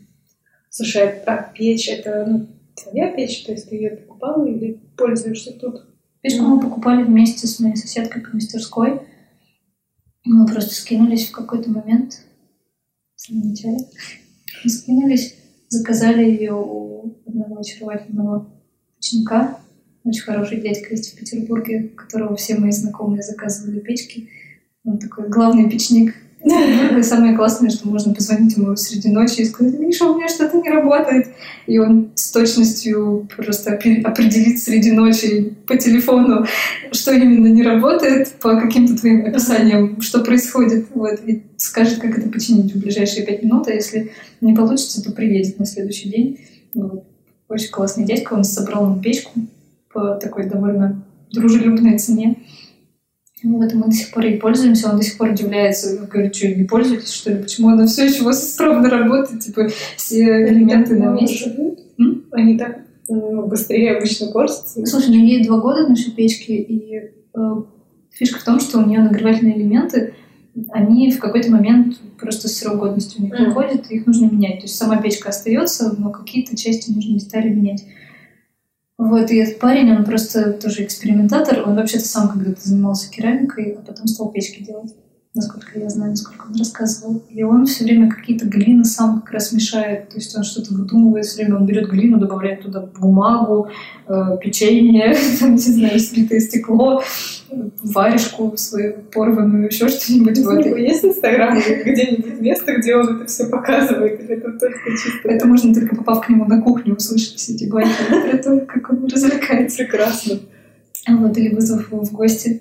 Слушай, а печь это ну, твоя печь, то есть ты ее покупала или пользуешься тут? Печку мы покупали вместе с моей соседкой по мастерской. Мы просто скинулись в какой-то момент, в самом начале, мы скинулись, заказали ее у одного очаровательного ученика, очень хороший дядька есть в Петербурге, которого все мои знакомые заказывали печки. Он такой главный печник [LAUGHS] и самое классное, что можно позвонить ему среди ночи и сказать, Миша, у меня что-то не работает. И он с точностью просто определит среди ночи по телефону, что именно не работает, по каким-то твоим описаниям, что происходит. Вот, и скажет, как это починить в ближайшие пять минут, а если не получится, то приедет на следующий день. Вот. Очень классный дядька, он собрал нам печку, по такой довольно дружелюбной цене. Вот, мы до сих пор ей пользуемся, он до сих пор удивляется, говорит, что не пользуетесь, что ли, почему она все еще у вас исправно работает, типа, все элементы на месте. Они так ну, быстрее обычно портятся. Слушай, ну ей два года нашей печки, и э, фишка в том, что у нее нагревательные элементы, они в какой-то момент просто срок годности у них mm. выходит, и их нужно менять. То есть сама печка остается, но какие-то части нужно детали менять. Вот, и этот парень, он просто тоже экспериментатор, он вообще-то сам когда-то занимался керамикой, а потом стал печки делать. Насколько я знаю, насколько он рассказывал. И он все время какие-то глины сам как раз мешает, то есть он что-то выдумывает все время, он берет глину, добавляет туда бумагу, э, печенье, [LAUGHS] там, не знаю, слитое стекло, варежку свою порванную, еще что-нибудь. У него есть Инстаграм где-нибудь место, где он это все показывает, или это только чисто... Это можно только попав к нему на кухню, услышать все эти байки про то, как он развлекается. Прекрасно. Вот, или вызов его в гости.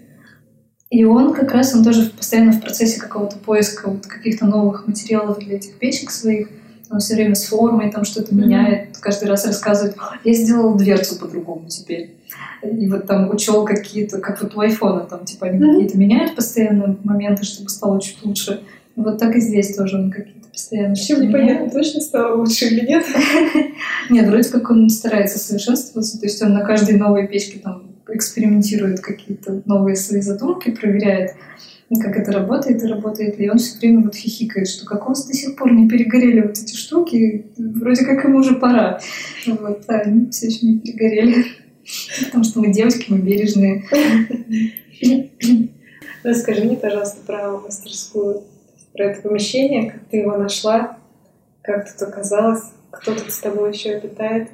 И он как раз, он тоже постоянно в процессе какого-то поиска вот каких-то новых материалов для этих печек своих. Он все время с формой там что-то меняет, каждый раз рассказывает, я сделал дверцу по-другому теперь. И вот там учел какие-то, как вот у айфона, там типа они какие-то меняют постоянно моменты, чтобы стало чуть лучше. Вот так и здесь тоже он какие-то постоянно Чем непонятно, точно стало лучше или нет? [LAUGHS] Нет, вроде как он старается совершенствоваться, то есть он на каждой новой печке там экспериментирует какие-то новые свои задумки, проверяет, как это работает и работает ли. И он все время вот хихикает, что как вас до сих пор не перегорели вот эти штуки, вроде как ему уже пора. Вот, а они все еще не перегорели. [LAUGHS] Потому что мы девочки, мы бережные. [LAUGHS] Расскажи мне, пожалуйста, про мастерскую, про это помещение, как ты его нашла, как тут оказалось, кто тут с тобой еще обитает.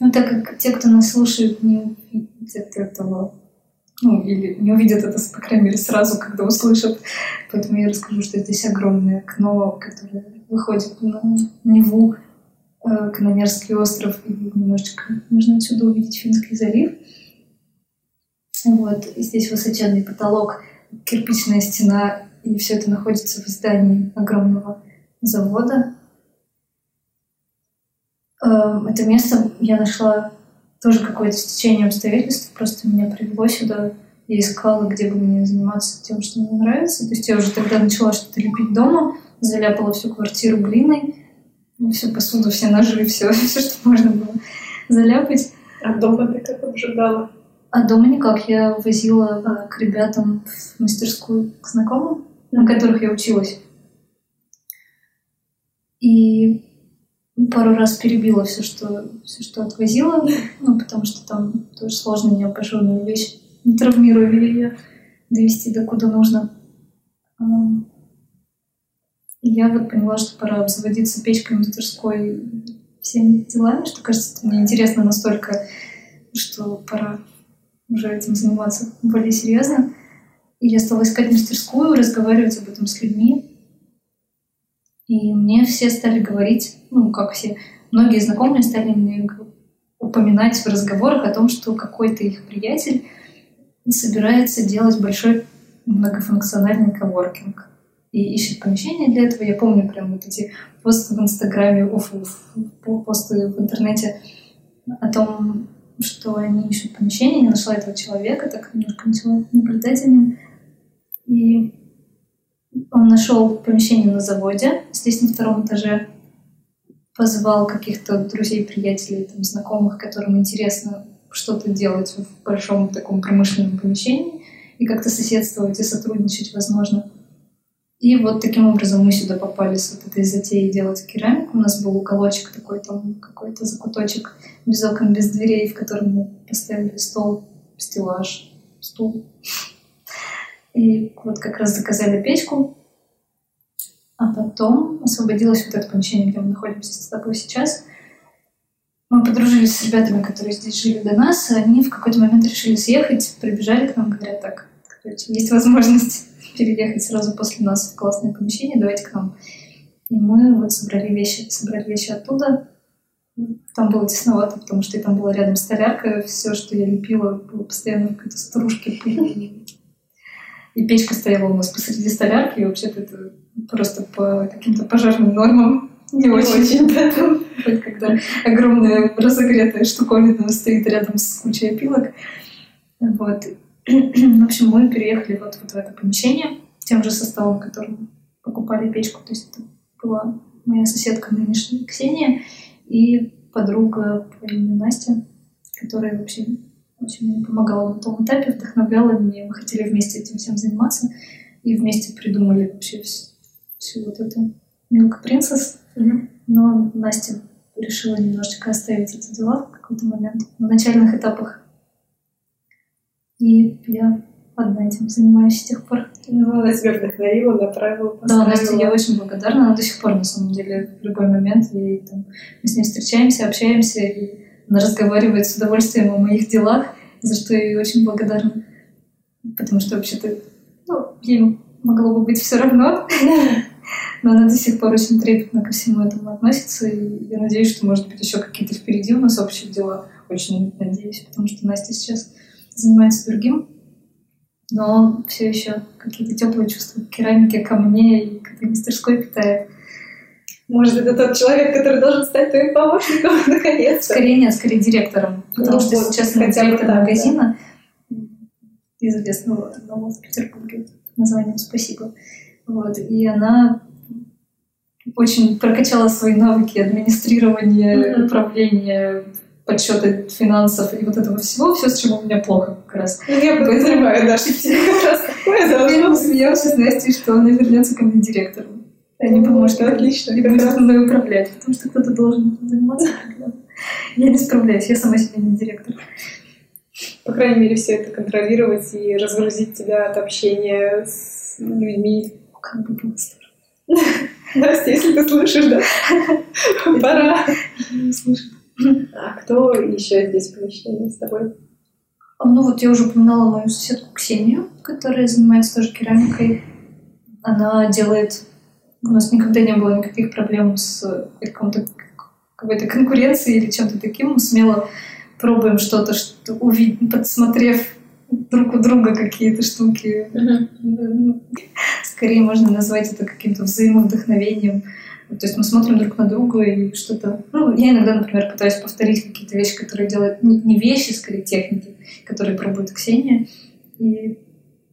Ну, так как те, кто нас слушает, не увидят этого, ну, или не увидят это, по крайней мере, сразу, когда услышат. Поэтому я расскажу, что здесь огромное окно, которое выходит на Неву, э, Канонерский остров, и немножечко можно отсюда увидеть Финский залив. Вот, и здесь высоченный потолок, кирпичная стена, и все это находится в здании огромного завода, это место я нашла тоже какое-то стечение обстоятельств, просто меня привело сюда. Я искала, где бы мне заниматься тем, что мне нравится. То есть я уже тогда начала что-то лепить дома, заляпала всю квартиру глиной, всю посуду, все ножи, все, [LAUGHS] все, что можно было заляпать. А дома ты как обжигала? А дома никак. Я возила а, к ребятам в мастерскую к знакомым, на которых я училась. И пару раз перебила все, что, все, что отвозила, [LAUGHS] ну, потому что там тоже сложно необожженную вещь, не травмируя ее, довести до куда нужно. И я вот поняла, что пора обзаводиться печкой мастерской всеми делами, что кажется, это мне интересно настолько, что пора уже этим заниматься более серьезно. И я стала искать мастерскую, разговаривать об этом с людьми. И мне все стали говорить, ну, как все, многие знакомые стали мне упоминать в разговорах о том, что какой-то их приятель собирается делать большой многофункциональный коворкинг и ищет помещение для этого. Я помню прям вот эти посты в Инстаграме, оф, посты в интернете о том, что они ищут помещение. Я нашла этого человека, так немножко начала наблюдать за ним. И он нашел помещение на заводе, здесь на втором этаже, позвал каких-то друзей, приятелей, там, знакомых, которым интересно что-то делать в большом таком промышленном помещении и как-то соседствовать и сотрудничать, возможно. И вот таким образом мы сюда попали с вот этой затеей делать керамику. У нас был уголочек такой, там какой-то закуточек без окон, без дверей, в котором мы поставили стол, стеллаж, стул. И вот как раз заказали печку. А потом освободилось вот это помещение, где мы находимся с тобой сейчас. Мы подружились с ребятами, которые здесь жили до нас, и они в какой-то момент решили съехать, прибежали к нам, говорят, так, есть возможность [LAUGHS] переехать сразу после нас в классное помещение, давайте к нам. И мы вот собрали вещи, собрали вещи оттуда. Там было тесновато, потому что там была рядом столярка, все, что я лепила, было постоянно в какой-то стружке. И печка стояла у нас посреди столярки, и вообще-то это просто по каким-то пожарным нормам не, очень. очень [LAUGHS] да, там, когда огромная разогретая штуковина стоит рядом с кучей опилок. Вот. В общем, мы переехали вот, вот в это помещение тем же составом, которым покупали печку. То есть это была моя соседка нынешняя Ксения и подруга по имени Настя, которая вообще очень мне помогала на том этапе, вдохновляла меня. Мы хотели вместе этим всем заниматься и вместе придумали вообще всю вот эту Princess. Mm-hmm. Но Настя решила немножечко оставить эти дела в какой-то момент, на начальных этапах. И я одна этим занимаюсь с тех пор. Ну, она тебя вдохновила, направила, Да, Настя, я очень благодарна. Она до сих пор, на самом деле, в любой момент ей, там, мы с ней встречаемся, общаемся, и она разговаривает с удовольствием о моих делах, за что я ей очень благодарна. Потому что вообще-то ну, ей могло бы быть все равно. [LAUGHS] Но она до сих пор очень трепетно ко всему этому относится. И я надеюсь, что, может быть, еще какие-то впереди у нас общие дела. Очень надеюсь, потому что Настя сейчас занимается другим. Но все еще какие-то теплые чувства к керамике, ко мне и к этой мастерской питает. Может, это тот человек, который должен стать твоим помощником, [LAUGHS] наконец Скорее нет, скорее директором. Потому Ну что вот, сейчас хотя бы директор так, да. магазина известного одного в Петербурге названием «Спасибо». Вот. И она очень прокачала свои навыки администрирования, Мгм. управления, подсчета финансов и вот этого всего, все, с чем у меня плохо как раз. Ну, я подозреваю, да, что тебе [LAUGHS] как раз такое Я смеялась с Настей, что она вернется ко мне директором. А не Ну, помощником. отлично, И как раз. мной управлять, потому что кто-то должен этим заниматься. Я не справляюсь, я сама себе не директор. По крайней мере, все это контролировать и разгрузить тебя от общения с людьми. Как бы было здорово. [LAUGHS] Настя, если ты слышишь, да? [LAUGHS] Пора. Не слышу. А кто еще здесь в помещении с тобой? А, Ну вот я уже упоминала мою соседку Ксению, которая занимается тоже керамикой. Она делает... У нас никогда не было никаких проблем с каком-то какой-то конкуренцией или чем-то таким. Мы смело пробуем что-то, что увид... подсмотрев друг у друга какие-то штуки. Ну, Скорее можно назвать это каким-то взаимовдохновением. То есть мы смотрим друг на друга и что-то... Ну, я иногда, например, пытаюсь повторить какие-то вещи, которые делают... Не не вещи, скорее техники, которые пробует Ксения. И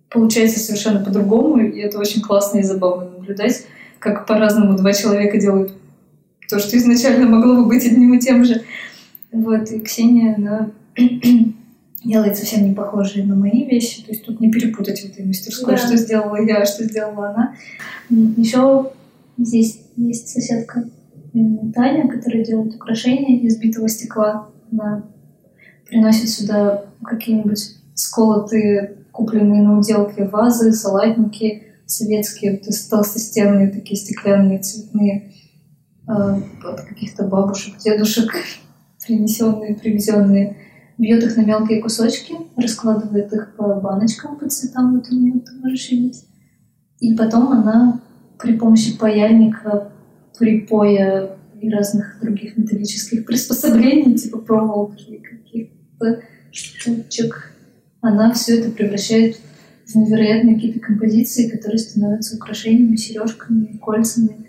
получается совершенно по-другому. И это очень классно и забавно наблюдать, как по-разному два человека делают то, что изначально могло бы быть одним и тем же. Вот, и Ксения, она [CLEARS THROAT] делает совсем не похожие на мои вещи. То есть тут не перепутать в этой мастерской, Да. что сделала я, что сделала она. Еще здесь есть соседка Таня, которая делает украшения из битого стекла. Она приносит сюда какие-нибудь сколотые, купленные на уделке вазы, салатники советские, из толстостенные, такие стеклянные, цветные, э, от каких-то бабушек, дедушек, принесенные, [LAUGHS] привезенные. Бьет их на мелкие кусочки, раскладывает их по баночкам по цветам, вот у нее ты можешь видеть. И потом она при помощи паяльника, припоя и разных других металлических приспособлений, типа проволоки, каких-то штучек, она все это превращает в невероятные какие-то композиции, которые становятся украшениями, сережками, кольцами.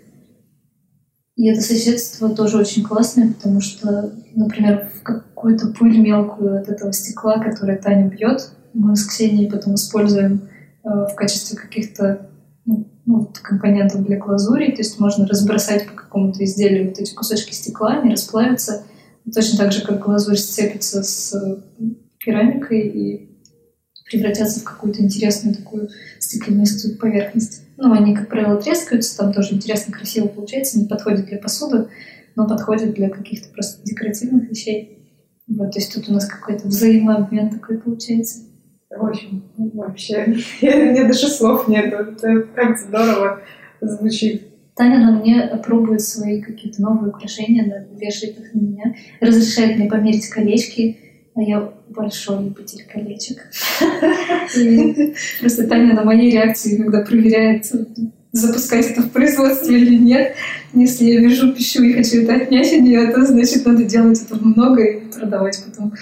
И это соседство тоже очень классное, потому что, например, в какую-то пыль мелкую от этого стекла, которое Таня бьет, мы с Ксенией потом используем э, в качестве каких-то ну, ну, компонентов для глазури, то есть можно разбросать по какому-то изделию вот эти кусочки стекла, они расплавятся, точно так же, как глазурь сцепится с керамикой и превратятся в какую-то интересную такую стеклянистую поверхность. Ну, они, как правило, трескаются, там тоже интересно, красиво получается, не подходит для посуды, но подходит для каких-то просто декоративных вещей. Вот, то есть тут у нас какой-то взаимообмен такой получается. Очень, ну, вообще, [LAUGHS] мне даже слов нет. Это так здорово звучит. Таня на мне пробует свои какие-то новые украшения, она вешает их на меня, разрешает мне померить колечки, я большой любитель колечек. И просто Таня на моей реакции иногда проверяет, запускать это в производстве или нет. Если я вижу пищу и хочу это отнять у нее, то значит надо делать это много и продавать потом.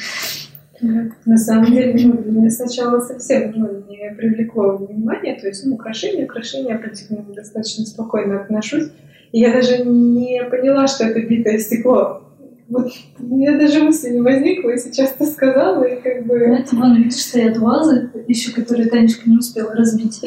На самом деле, ну, меня сначала совсем ну, не привлекло внимание, то есть, ну, украшения, украшения, я против них достаточно спокойно отношусь. И я даже не поняла, что это битое стекло. Вот у меня даже мысли не возникло, и сейчас ты сказала, и как бы... Это вон, видишь, стоят вазы, еще которые Танечка не успела разбить.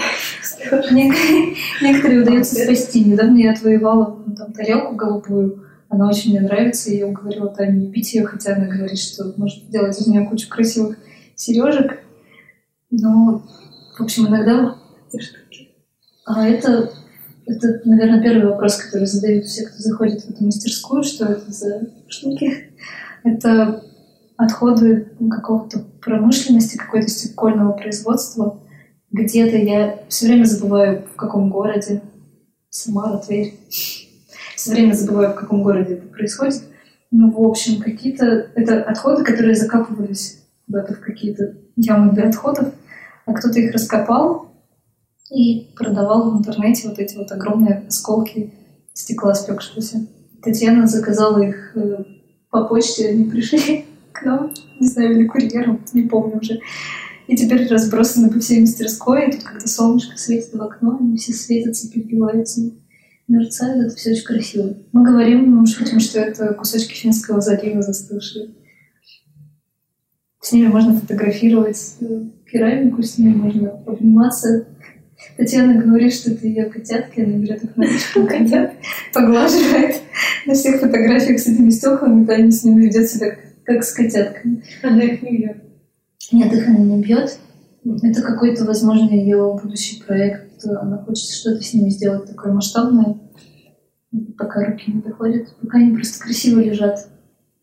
Нек- [LAUGHS] Некоторые удается спасти. Недавно я отвоевала ну, там, тарелку голубую. Она очень мне нравится, и я уговорила Таню не бить ее, хотя она говорит, что может сделать из нее кучу красивых сережек. Но, в общем, иногда... А это, это, наверное, первый вопрос, который задают все, кто заходит в эту мастерскую, что это за штуки. Это отходы какого-то промышленности, какой-то стекольного производства. где-то я все время забываю, в каком городе. Самара, Тверь. Все время забываю, в каком городе это происходит. Ну, в общем, какие-то... Это отходы, которые закапывались куда-то в какие-то ямы для отходов, а кто-то их раскопал и продавал в интернете вот эти вот огромные осколки стекла спекшегося. Татьяна заказала их э, по почте, они пришли [LAUGHS] к нам, не знаю, или курьером, не помню уже. И теперь разбросаны по всей мастерской, и тут когда солнышко светит в окно, они все светятся, переливаются, мерцают, это все очень красиво. Мы говорим, мы шутим, что это кусочки финского залива застывшие. С ними можно фотографировать э, керамику, с ними можно обниматься. Татьяна говорит, что это ее котятки, она берет их на ручку котят, поглаживает на всех фотографиях с этими стеклами, да, они с ними ведет себя как с котятками. Она их не бьет. Нет, их она не бьет. Это какой-то, возможно, ее будущий проект. Она хочет что-то с ними сделать такое масштабное, пока руки не доходят, пока они просто красиво лежат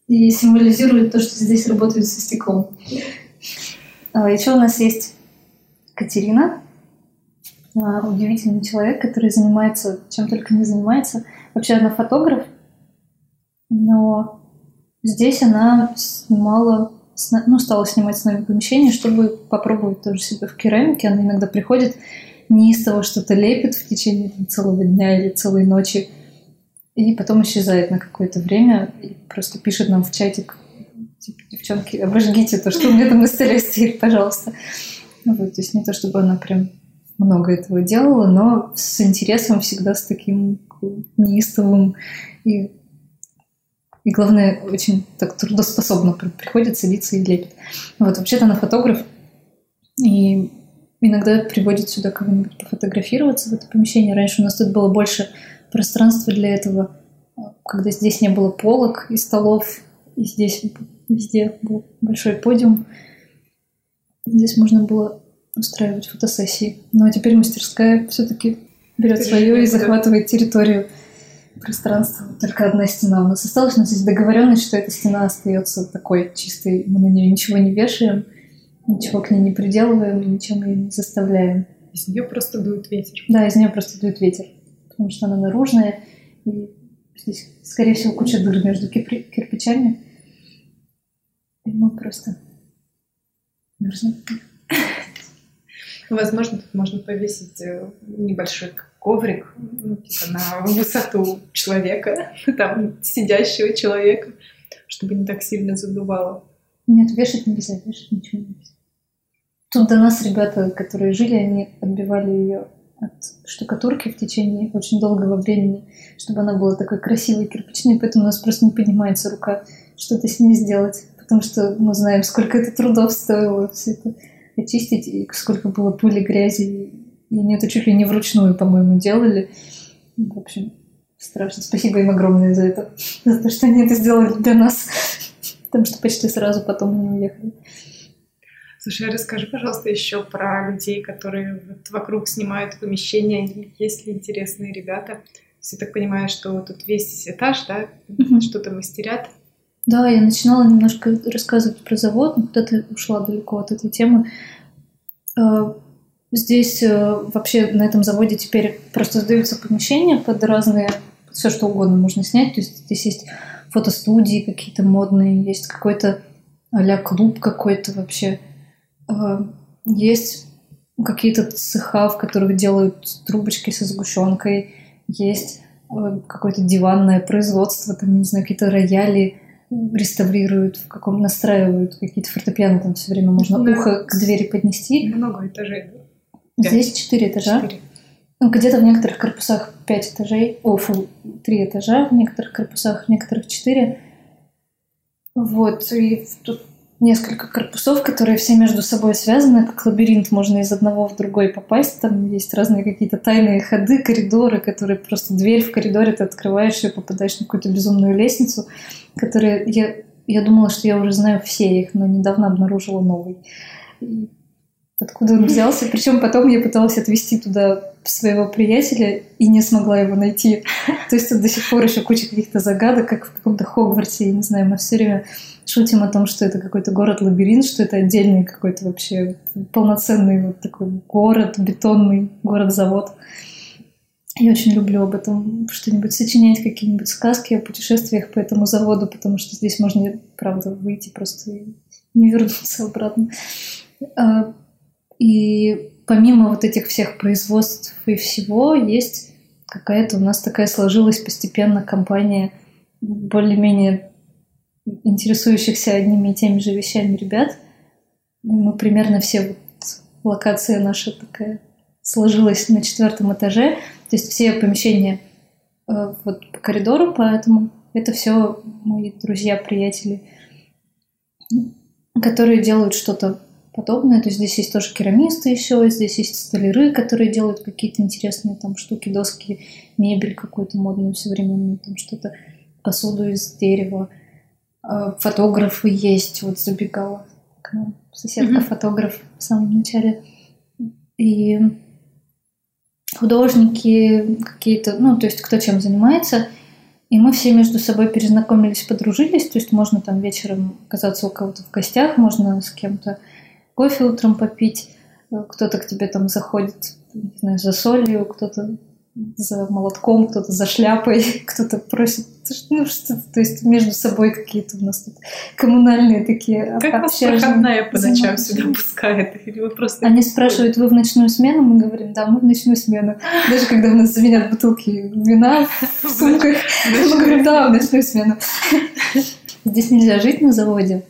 и символизируют то, что здесь работают со стеклом. А, Еще у нас есть Катерина, удивительный человек, который занимается чем только не занимается. Вообще она фотограф, но здесь она снимала, ну, стала снимать с нами помещение, чтобы попробовать тоже себя в керамике. Она иногда приходит, неистово что-то лепит в течение целого дня или целой ночи, и потом исчезает на какое-то время и просто пишет нам в чатик, типа, девчонки, обожгите то, что у меня там на столе стоит, пожалуйста. Вот, то есть не то, чтобы она прям много этого делала, но с интересом всегда с таким неистовым и, и главное, очень так трудоспособно приходит, садится и лепит. Вот, вообще-то она фотограф, и иногда приводит сюда кого-нибудь пофотографироваться в это помещение. Раньше у нас тут было больше пространства для этого, когда здесь не было полок и столов, и здесь везде был большой подиум. Здесь можно было устраивать фотосессии. Ну а теперь мастерская все-таки берет свое и захватывает территорию пространства. Только одна стена у нас осталась, но здесь договоренность, что эта стена остается такой чистой, мы на нее ничего не вешаем, ничего к ней не приделываем, ничем ее не заставляем. Из нее просто дует ветер. Да, из нее просто дует ветер, потому что она наружная, и здесь, скорее всего, куча дыр между кирпи- кирпичами. И мы просто мерзнем. Возможно, тут можно повесить э, небольшой коврик ну, типа на высоту человека, [LAUGHS] там, сидящего человека, чтобы не так сильно задувало. Нет, вешать нельзя, вешать ничего нельзя. Тут до нас ребята, которые жили, они отбивали ее от штукатурки в течение очень долгого времени, чтобы она была такой красивой, кирпичной, поэтому у нас просто не поднимается рука что-то с ней сделать, потому что мы знаем, сколько это трудов стоило все это очистить, и сколько было пыли, грязи. И они это чуть ли не вручную, по-моему, делали. В общем, страшно. Спасибо им огромное за это, за то, что они это сделали для нас, потому что почти сразу потом они уехали. Слушай, а расскажи, пожалуйста, еще про людей, которые вот вокруг снимают помещения. Есть ли интересные ребята? Я так понимаю, что тут весь этаж, да, что-то мастерят. Да, я начинала немножко рассказывать про завод, но куда-то ушла далеко от этой темы. Э, Здесь э, вообще на этом заводе теперь просто сдаются помещения под разные, все что угодно можно снять. То есть здесь есть фотостудии какие-то модные, есть какой-то а клуб какой-то вообще. Э, Есть какие-то цеха, в которых делают трубочки со сгущенкой. Есть какое-то диванное производство, там, не знаю, какие-то рояли реставрируют, в каком настраивают какие-то фортепиано, там все время можно Да. ухо к двери поднести. Много этажей. Пять. Здесь четыре этажа. Четыре. Ну, где-то в некоторых корпусах пять этажей, о, фу, три этажа, в некоторых корпусах, в некоторых четыре. Вот, и тут несколько корпусов, которые все между собой связаны, как лабиринт, можно из одного в другой попасть, там есть разные какие-то тайные ходы, коридоры, которые просто дверь в коридоре ты открываешь и попадаешь на какую-то безумную лестницу, которые я, я думала, что я уже знаю все их, но недавно обнаружила новый. И Откуда он взялся? Причем потом я пыталась отвести туда своего приятеля и не смогла его найти. То есть тут до сих пор еще куча каких-то загадок, как в каком-то Хогвартсе, я не знаю, мы все время шутим о том, что это какой-то город-лабиринт, что это отдельный какой-то вообще полноценный вот такой город, бетонный город-завод. Я очень люблю об этом что-нибудь сочинять, какие-нибудь сказки о путешествиях по этому заводу, потому что здесь можно, правда, выйти просто и не вернуться обратно. А, и помимо вот этих всех производств и всего, есть какая-то у нас такая сложилась постепенно компания более-менее интересующихся одними и теми же вещами ребят. Мы примерно все вот локация наша такая сложилась на четвертом этаже. То есть все помещения э, вот по коридору, поэтому это все мои друзья, приятели, которые делают что-то подобное. То есть здесь есть тоже керамисты еще, здесь есть столяры, которые делают какие-то интересные там штуки, доски, мебель какую-то модную, современную, там что-то, посуду из дерева. Э, фотографы есть, вот забегала к нам соседка mm-hmm. фотограф в самом начале. И художники какие-то, ну, то есть кто чем занимается. И мы все между собой перезнакомились, подружились. То есть можно там вечером оказаться у кого-то в гостях, можно с кем-то кофе утром попить. Кто-то к тебе там заходит, не знаю, за солью, кто-то за молотком, кто-то за шляпой, [LAUGHS] кто-то просит, ну что то есть между собой какие-то у нас тут коммунальные такие Как вас проходная по ночам сюда пускает? Или вы просто... Они спрашивают, вы в ночную смену? Мы говорим, да, мы в ночную смену. [LAUGHS] Даже когда у нас звенят бутылки вина [LAUGHS] в сумках, мы говорим, да, в ночную смену. Здесь нельзя жить на заводе,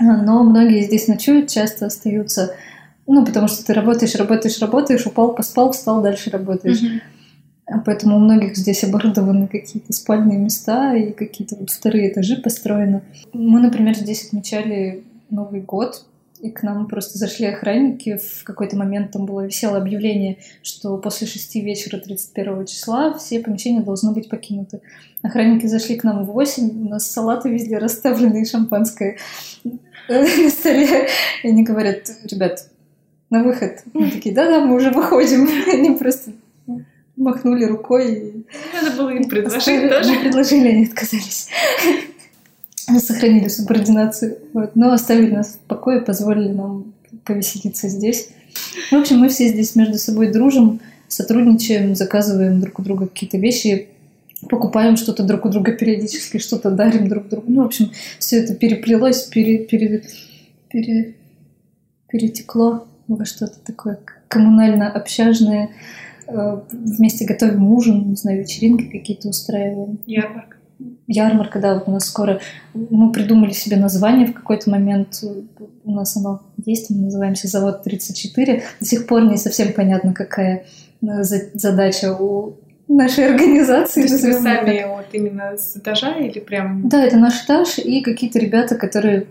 но многие здесь ночуют, часто остаются ну, потому что ты работаешь, работаешь, работаешь, упал, поспал, встал, дальше работаешь. Mm-hmm. Поэтому у многих здесь оборудованы какие-то спальные места и какие-то вот вторые этажи построены. Мы, например, здесь отмечали Новый год, и к нам просто зашли охранники. В какой-то момент там было висело объявление, что после шести вечера 31 числа все помещения должны быть покинуты. Охранники зашли к нам в 8, у нас салаты везде расставлены и шампанское на столе. И они говорят, ребят, на выход. Мы такие, да-да, мы уже выходим. [LAUGHS] Они просто махнули рукой. Надо было им предложить тоже. Мы предложили, они отказались. Сохранили субординацию. Вот. Но оставили нас в покое, позволили нам повеселиться здесь. В общем, мы все здесь между собой дружим, сотрудничаем, заказываем друг у друга какие-то вещи, покупаем что-то друг у друга периодически, что-то дарим друг другу. Ну, в общем, все это переплелось, пере, пере, пере, перетекло во что-то такое коммунально-общажное. Э, вместе готовим ужин, не знаю, вечеринки какие-то устраиваем. Ярмарка. Ярмарка, да, вот у нас скоро. Мы придумали себе название в какой-то момент. У нас оно есть, мы называемся «Завод 34». До сих пор не совсем понятно, какая э, задача у нашей организации. То есть вы сами вот именно с этажа или прям... Да, это наш этаж и какие-то ребята, которые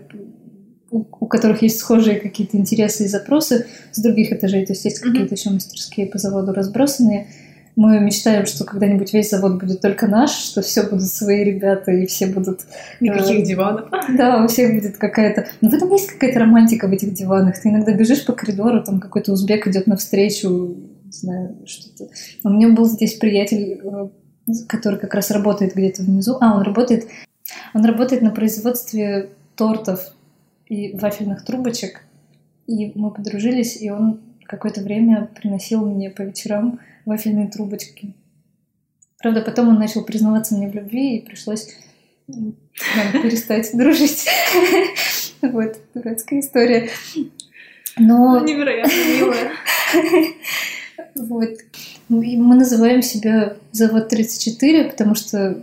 у которых есть схожие какие-то интересы и запросы с других этажей, то есть есть mm-hmm. какие-то еще мастерские по заводу разбросанные. Мы мечтаем, что когда-нибудь весь завод будет только наш, что все будут свои ребята и все будут... Никаких э, диванов. Да, у всех будет какая-то... Но в этом есть какая-то романтика в этих диванах. Ты иногда бежишь по коридору, там какой-то узбек идет навстречу, не знаю, что-то. У меня был здесь приятель, э, который как раз работает где-то внизу. А, он работает... Он работает на производстве тортов и вафельных трубочек. И мы подружились, и он какое-то время приносил мне по вечерам вафельные трубочки. Правда, потом он начал признаваться мне в любви, и пришлось нам перестать [LAUGHS] дружить. [LAUGHS] Вот, дурацкая история. Но... Ну, невероятно милая. [LAUGHS] Вот. Мы называем себя завод 34, потому что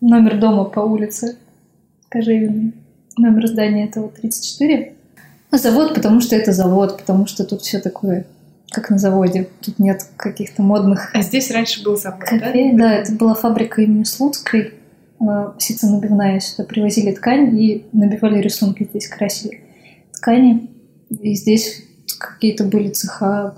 номер дома по улице Кожевиной номер здания этого 34. А завод, потому что это завод, потому что тут все такое как на заводе. Тут нет каких-то модных... А здесь раньше был завод, кофе. да? Да, это была фабрика имени Слуцкой. А, ситцо-набивная. Сюда привозили ткань и набивали рисунки. Здесь красили ткани. И здесь какие-то были цеха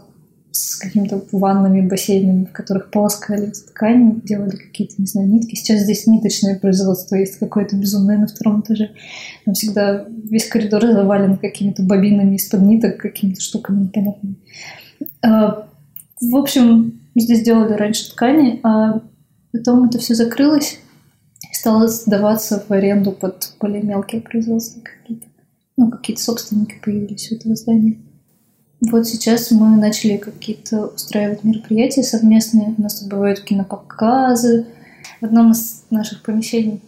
с какими-то ваннами, бассейнами, в которых полоскали ткани, делали какие-то, не знаю, нитки. Сейчас здесь ниточное производство есть какое-то безумное на втором этаже. Там всегда весь коридор завален какими-то бобинами из-под ниток, какими-то штуками непонятными. А, в общем, здесь делали раньше ткани, а потом это все закрылось и стало сдаваться в аренду под более мелкие производства какие-то. Ну, какие-то собственники появились у этого здания. Вот сейчас мы начали какие-то устраивать мероприятия совместные. У нас бывают кинопоказы в одном из наших помещений.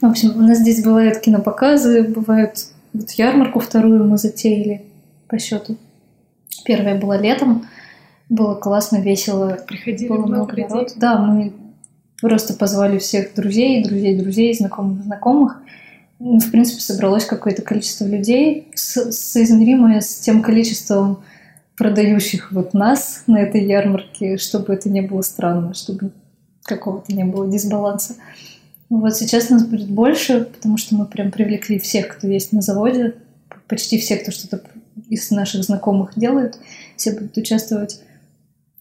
В общем, у нас здесь бывают кинопоказы, бывают вот ярмарку вторую мы затеяли по счету. Первая была летом, было классно, весело. Приходили было много людей. народ. Да, мы просто позвали всех друзей, друзей, друзей, знакомых, знакомых. Ну, В принципе, собралось какое-то количество людей, соизмеримое с тем количеством продающих вот нас на этой ярмарке, чтобы это не было странно, чтобы какого-то не было дисбаланса. Вот сейчас нас будет больше, потому что мы прям привлекли всех, кто есть на заводе. Почти все, кто что-то из наших знакомых делают, все будут участвовать.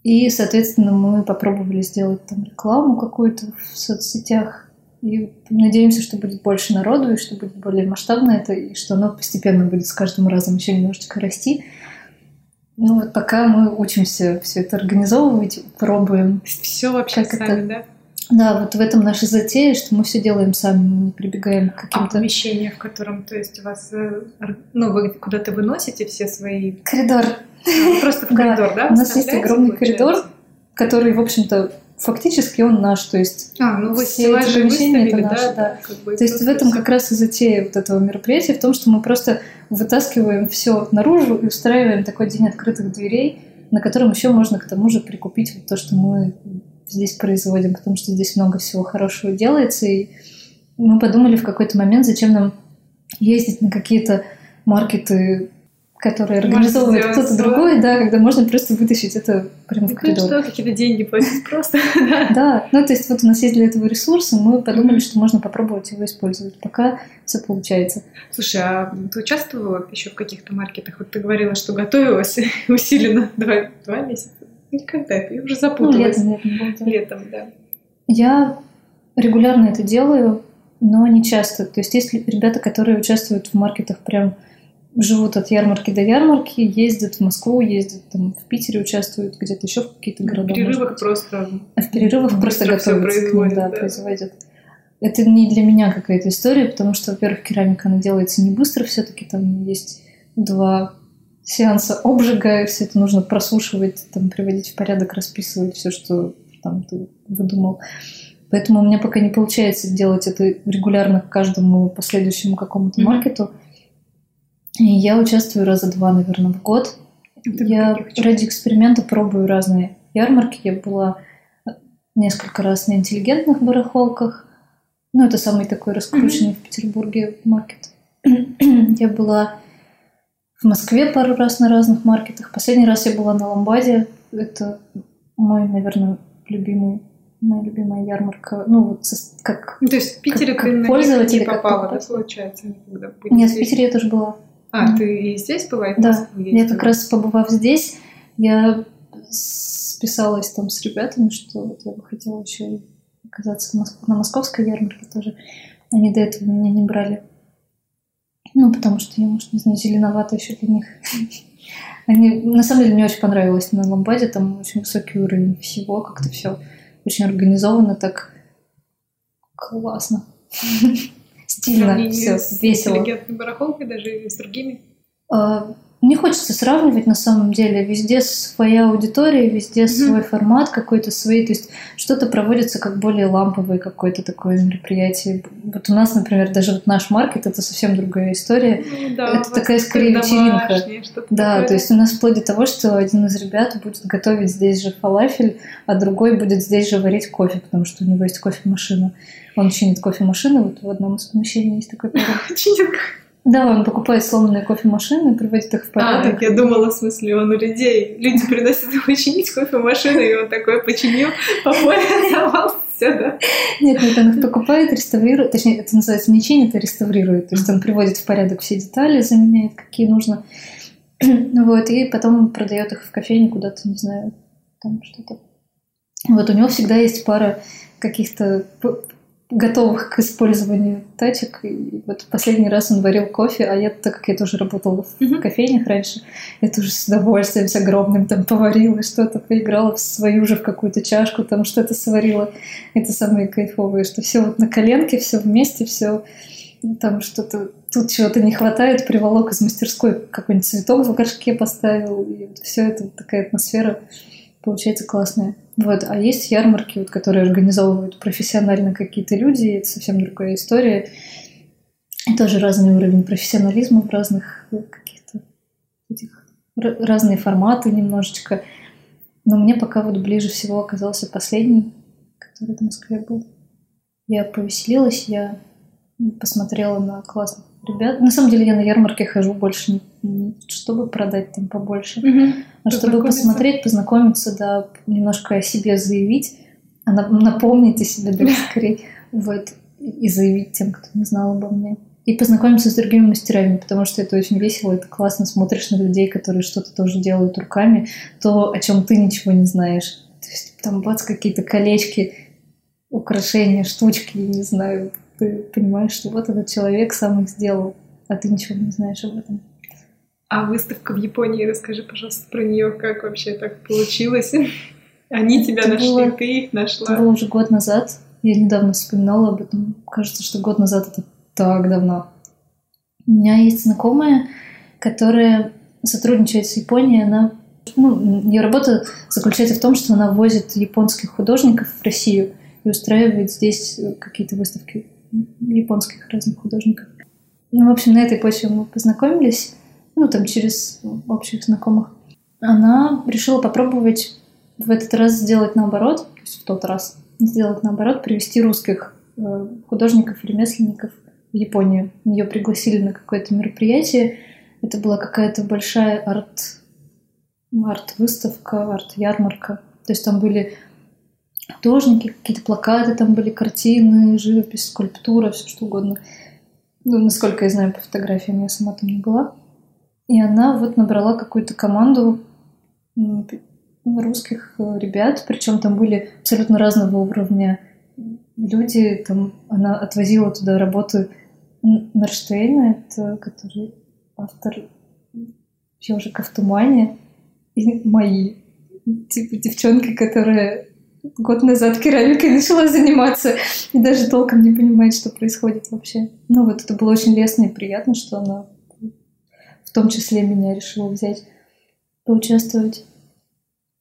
И, соответственно, мы попробовали сделать там рекламу какую-то в соцсетях. И надеемся, что будет больше народу, и что будет более масштабно это, и что оно постепенно будет с каждым разом еще немножечко расти. Ну вот пока мы учимся все это организовывать, пробуем. Все вообще Как сами, это? да? Да, вот в этом наша затея, что мы все делаем сами, мы не прибегаем к А каким-то... помещение, в котором, то есть, у вас, э, ну, вы куда-то выносите все свои... Коридор, А, вы просто в коридор, да? У нас есть огромный коридор. который, в общем-то, фактически он наш, то есть А, ну вы Все эти помещения это наши, да? да. как бы, То есть в этом как раз и затея вот этого мероприятия, в том, что мы просто вытаскиваем все наружу и устраиваем такой день открытых дверей, на котором еще можно к тому же прикупить вот то, что мы здесь производим, потому что здесь много всего хорошего делается, и мы подумали в какой-то момент, зачем нам ездить на какие-то маркеты, которые организовывает кто-то другой, да, когда можно просто вытащить это прямо в Ну, коридор. что, какие-то деньги платить [LAUGHS] просто. [LAUGHS] да. Да, ну то есть вот у нас есть для этого ресурсы, мы подумали, что можно попробовать его использовать, пока все получается. Слушай, а ты участвовала еще в каких-то маркетах? Вот ты говорила, что готовилась [LAUGHS] усиленно два, месяца. Или когда это? Я уже Ну, запуталась. летом, летом да. Я регулярно это делаю, но не часто. То есть есть ребята, которые участвуют в маркетах прям живут от ярмарки до ярмарки, ездят в Москву, ездят там в Питере, участвуют где-то еще в какие-то В города. может перерывах просто... А в перерывах просто быстро всё готовятся к ним, да, да. производят. Это не для меня какая-то история, потому что, во-первых, керамика, она делается не быстро, все-таки там есть два сеанса обжига, все это нужно просушивать, там, приводить в порядок, расписывать все, что там ты выдумал. Поэтому у меня пока не получается делать это регулярно к каждому последующему какому-то Мгм. маркету. И я участвую раза два, наверное, в год. Ты Я ради эксперимента пробую разные ярмарки. Я была несколько раз на интеллигентных барахолках. Ну, это самый такой раскрученный в Петербурге маркет. [CLEARS THROAT] Я была в Москве пару раз на разных маркетах. Последний раз я была на Ламбаде. Это мой, наверное, любимый, моя любимая ярмарка. Ну, вот со- как... То есть в Питере как ты на них пользователь, не как попала, да, покупатель. получается? никогда? Нет, в? Питере я тоже была. А, ты и здесь была? и Да, Я как раз побывав здесь, я списалась там с ребятами, что вот я бы хотела еще оказаться Моск- на московской ярмарке тоже. Они до этого меня не брали. Ну, потому что я, может, не знаю, зеленовато еще для них. [LAUGHS] Они, на самом деле, мне очень понравилось на Ламбаде, там очень высокий уровень всего, как-то все очень организовано, так классно. [LAUGHS] Стильно, все, с весело. интеллигентной барахолкой даже и с другими? Не хочется сравнивать на самом деле. Везде своя аудитория, везде Мгм. свой формат какой-то свой. То есть что-то проводится как более ламповое какое-то такое мероприятие. Вот у нас, например, даже вот наш маркет это совсем другая история. Ну, да, Это такая скорее вечеринка. Да, такое. то есть у нас вплоть до того, что один из ребят будет готовить здесь же фалафель, а другой будет здесь же варить кофе, потому что у него есть кофемашина. Он чинит кофемашину, вот в одном из помещений есть такой. [LAUGHS] Чинит. Да, он покупает сломанные кофемашины, приводит их в А, порядок. так я думала, в смысле, он у людей. Люди приносят ему чинить кофемашину, и он такой починил, попользовался, [LAUGHS] все, да. Нет, нет, он их покупает, реставрирует, точнее, это называется не чинит, а реставрирует. То есть он приводит в порядок все детали, заменяет, какие нужно. Ну [CLEARS THROAT] Вот, и потом продает их в кофейне куда-то, не знаю, там что-то. Вот у него всегда есть пара каких-то готовых к использованию тачек. И вот последний раз он варил кофе, а я, так как я тоже работала в кофейнях раньше, я тоже с удовольствием с огромным там поварила что-то, поиграла в свою же в какую-то чашку, там что-то сварила. Это самое кайфовое, что все вот на коленке, все вместе, все там что-то тут чего-то не хватает, приволок из мастерской какой-нибудь цветок в горшке поставил, и вот все это вот такая атмосфера получается классная. Вот. А есть ярмарки, вот, которые организовывают профессионально какие-то люди, это совсем другая история. И тоже разный уровень профессионализма в разных э, каких-то этих разные форматы немножечко. Но мне пока вот ближе всего оказался последний, который в Москве был. Я повеселилась, я посмотрела на классных ребят. На самом деле я на ярмарке хожу больше не, не чтобы продать там побольше, а чтобы посмотреть, познакомиться, да, немножко о себе заявить, а на- напомнить о себе даже скорее, вот, и заявить тем, кто не знал обо мне. И познакомиться с другими мастерами, потому что это очень весело, это классно, смотришь на людей, которые что-то тоже делают руками, то, о чем ты ничего не знаешь. То есть там бац, какие-то колечки, украшения, штучки, не знаю, ты понимаешь, что вот этот человек сам их сделал, а ты ничего не знаешь об этом. А выставка в Японии, расскажи, пожалуйста, про нее, как вообще так получилось? [LAUGHS] Они тебя Это нашли, было- ты их Это нашла. было уже год назад. Я недавно вспоминала об этом. Кажется, что год назад это так давно. У меня есть знакомая, которая сотрудничает с Японией. Она, ну, ее работа заключается в том, что она возит японских художников в Россию и устраивает здесь какие-то выставки японских разных художников. Ну, в общем, на этой почве мы познакомились, ну, там, через общих знакомых. Она решила попробовать в этот раз сделать наоборот, то есть в тот раз сделать наоборот, привести русских э, художников, ремесленников в Японию. Ее пригласили на какое-то мероприятие. Это была какая-то большая арт, арт-выставка, арт-ярмарка. То есть там были художники, какие-то плакаты, там были картины, живопись, скульптура, все что угодно. Ну, насколько я знаю по фотографиям, я сама там не была. И она вот набрала какую-то команду русских э, ребят, причем там были абсолютно разного уровня люди. Там она отвозила туда работы Н- Нарштейна, это который автор «Ежика в тумане», и мои. Типа девчонка, которая год назад керамикой [LAUGHS] начала заниматься и даже толком не понимает, что происходит вообще. Ну вот это было очень лестно и приятно, что она в том числе меня решила взять поучаствовать.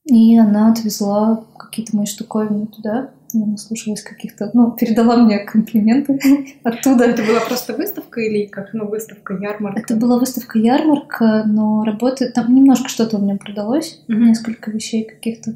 И она отвезла какие-то мои штуковины туда. Я наслушалась каких-то... Ну, передала мне комплименты [LAUGHS] оттуда. Это была просто выставка или как, ну, выставка, ярмарка? Это была выставка-ярмарка, но работы... Там немножко что-то у меня продалось, несколько вещей каких-то.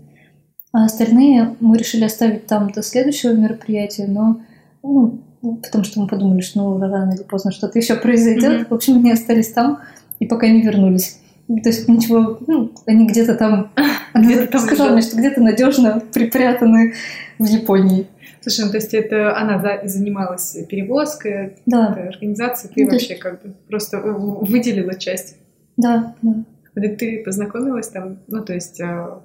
А остальные мы решили оставить там до следующего мероприятия, но... Ну, потому что мы подумали, что ну, рано или поздно что-то еще произойдет. Мгм. В общем, они остались там и пока не вернулись. То есть ничего, ну, они где-то там... [LAUGHS] Она там сказала мне, что где-то надежно припрятаны в Японии. Слушай, ну, то есть это она за- занималась перевозкой, Да, организацией, ты Ну, есть- вообще как бы просто выделила часть. да, да. Ты познакомилась там, ну, то есть а,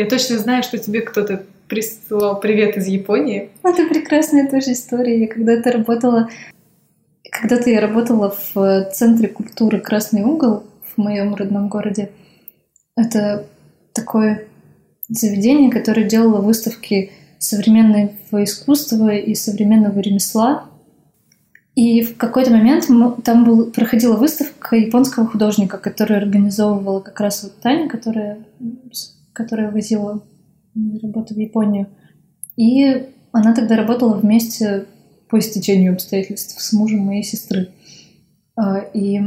я точно знаю, что тебе кто-то присылал привет из Японии. Это прекрасная тоже история. Я когда-то работала... Когда-то я работала в Центре культуры «Красный угол» в моем родном городе. Это такое заведение, которое делало выставки современного искусства и современного ремесла. И в какой-то момент там был, проходила выставка японского художника, которую организовывала как раз вот Таня, которая, которая возила мои работы в Японию. И она тогда работала вместе по истечению обстоятельств с мужем моей сестры. А, И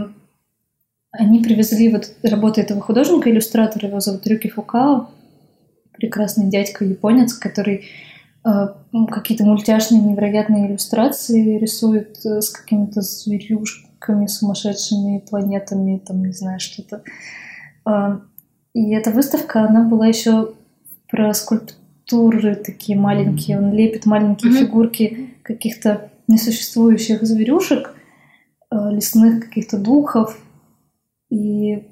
они привезли вот работы этого художника, иллюстратора, его зовут Рюки Фукао, прекрасный дядька японец, который а, ну, какие-то мультяшные невероятные иллюстрации рисует э, с какими-то зверюшками, сумасшедшими планетами, там, не знаю, что-то. И эта выставка, она была еще про скульптуры такие маленькие. Он лепит маленькие Мгм. фигурки каких-то несуществующих зверюшек, э, лесных каких-то духов. И,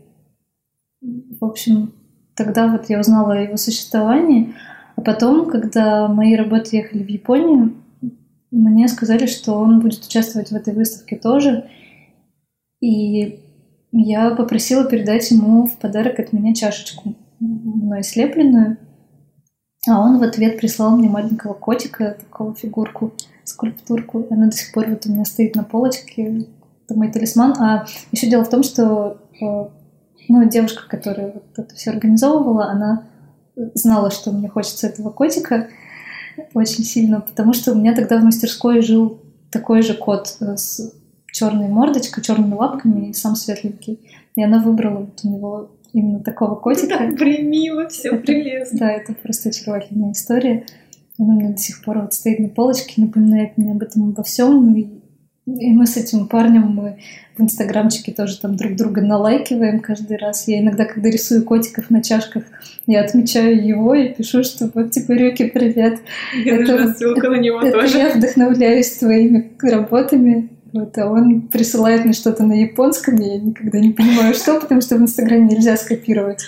в общем, тогда вот я узнала о его существовании. А потом, когда мои работы ехали в Японию, мне сказали, что он будет участвовать в этой выставке тоже. И я попросила передать ему в подарок от меня чашечку, мной слепленную. А он в ответ прислал мне маленького котика, такого фигурку, скульптурку. Она до сих пор вот у меня стоит на полочке. Это мой талисман. А еще дело в том, что э, ну, девушка, которая вот это все организовывала, она знала, что мне хочется этого котика очень сильно, потому что у меня тогда в мастерской жил такой же кот э, с черной мордочкой, черными лапками и сам светленький. И она выбрала вот у него именно такого котика. Так примило, все Это- прелестно. Да, это просто очаровательная история. Она у меня до сих пор вот стоит на полочке, напоминает мне об этом обо всем. И, и мы с этим парнем мы в инстаграмчике тоже там друг друга налайкиваем каждый раз. Я иногда, когда рисую котиков на чашках, я отмечаю его и пишу, что вот типа Рюки, привет. Мне Это- нужна ссылка на него Это тоже. я вдохновляюсь твоими работами. Вот, а он присылает мне что-то на японском, и я никогда не понимаю, что, потому что в Инстаграме нельзя скопировать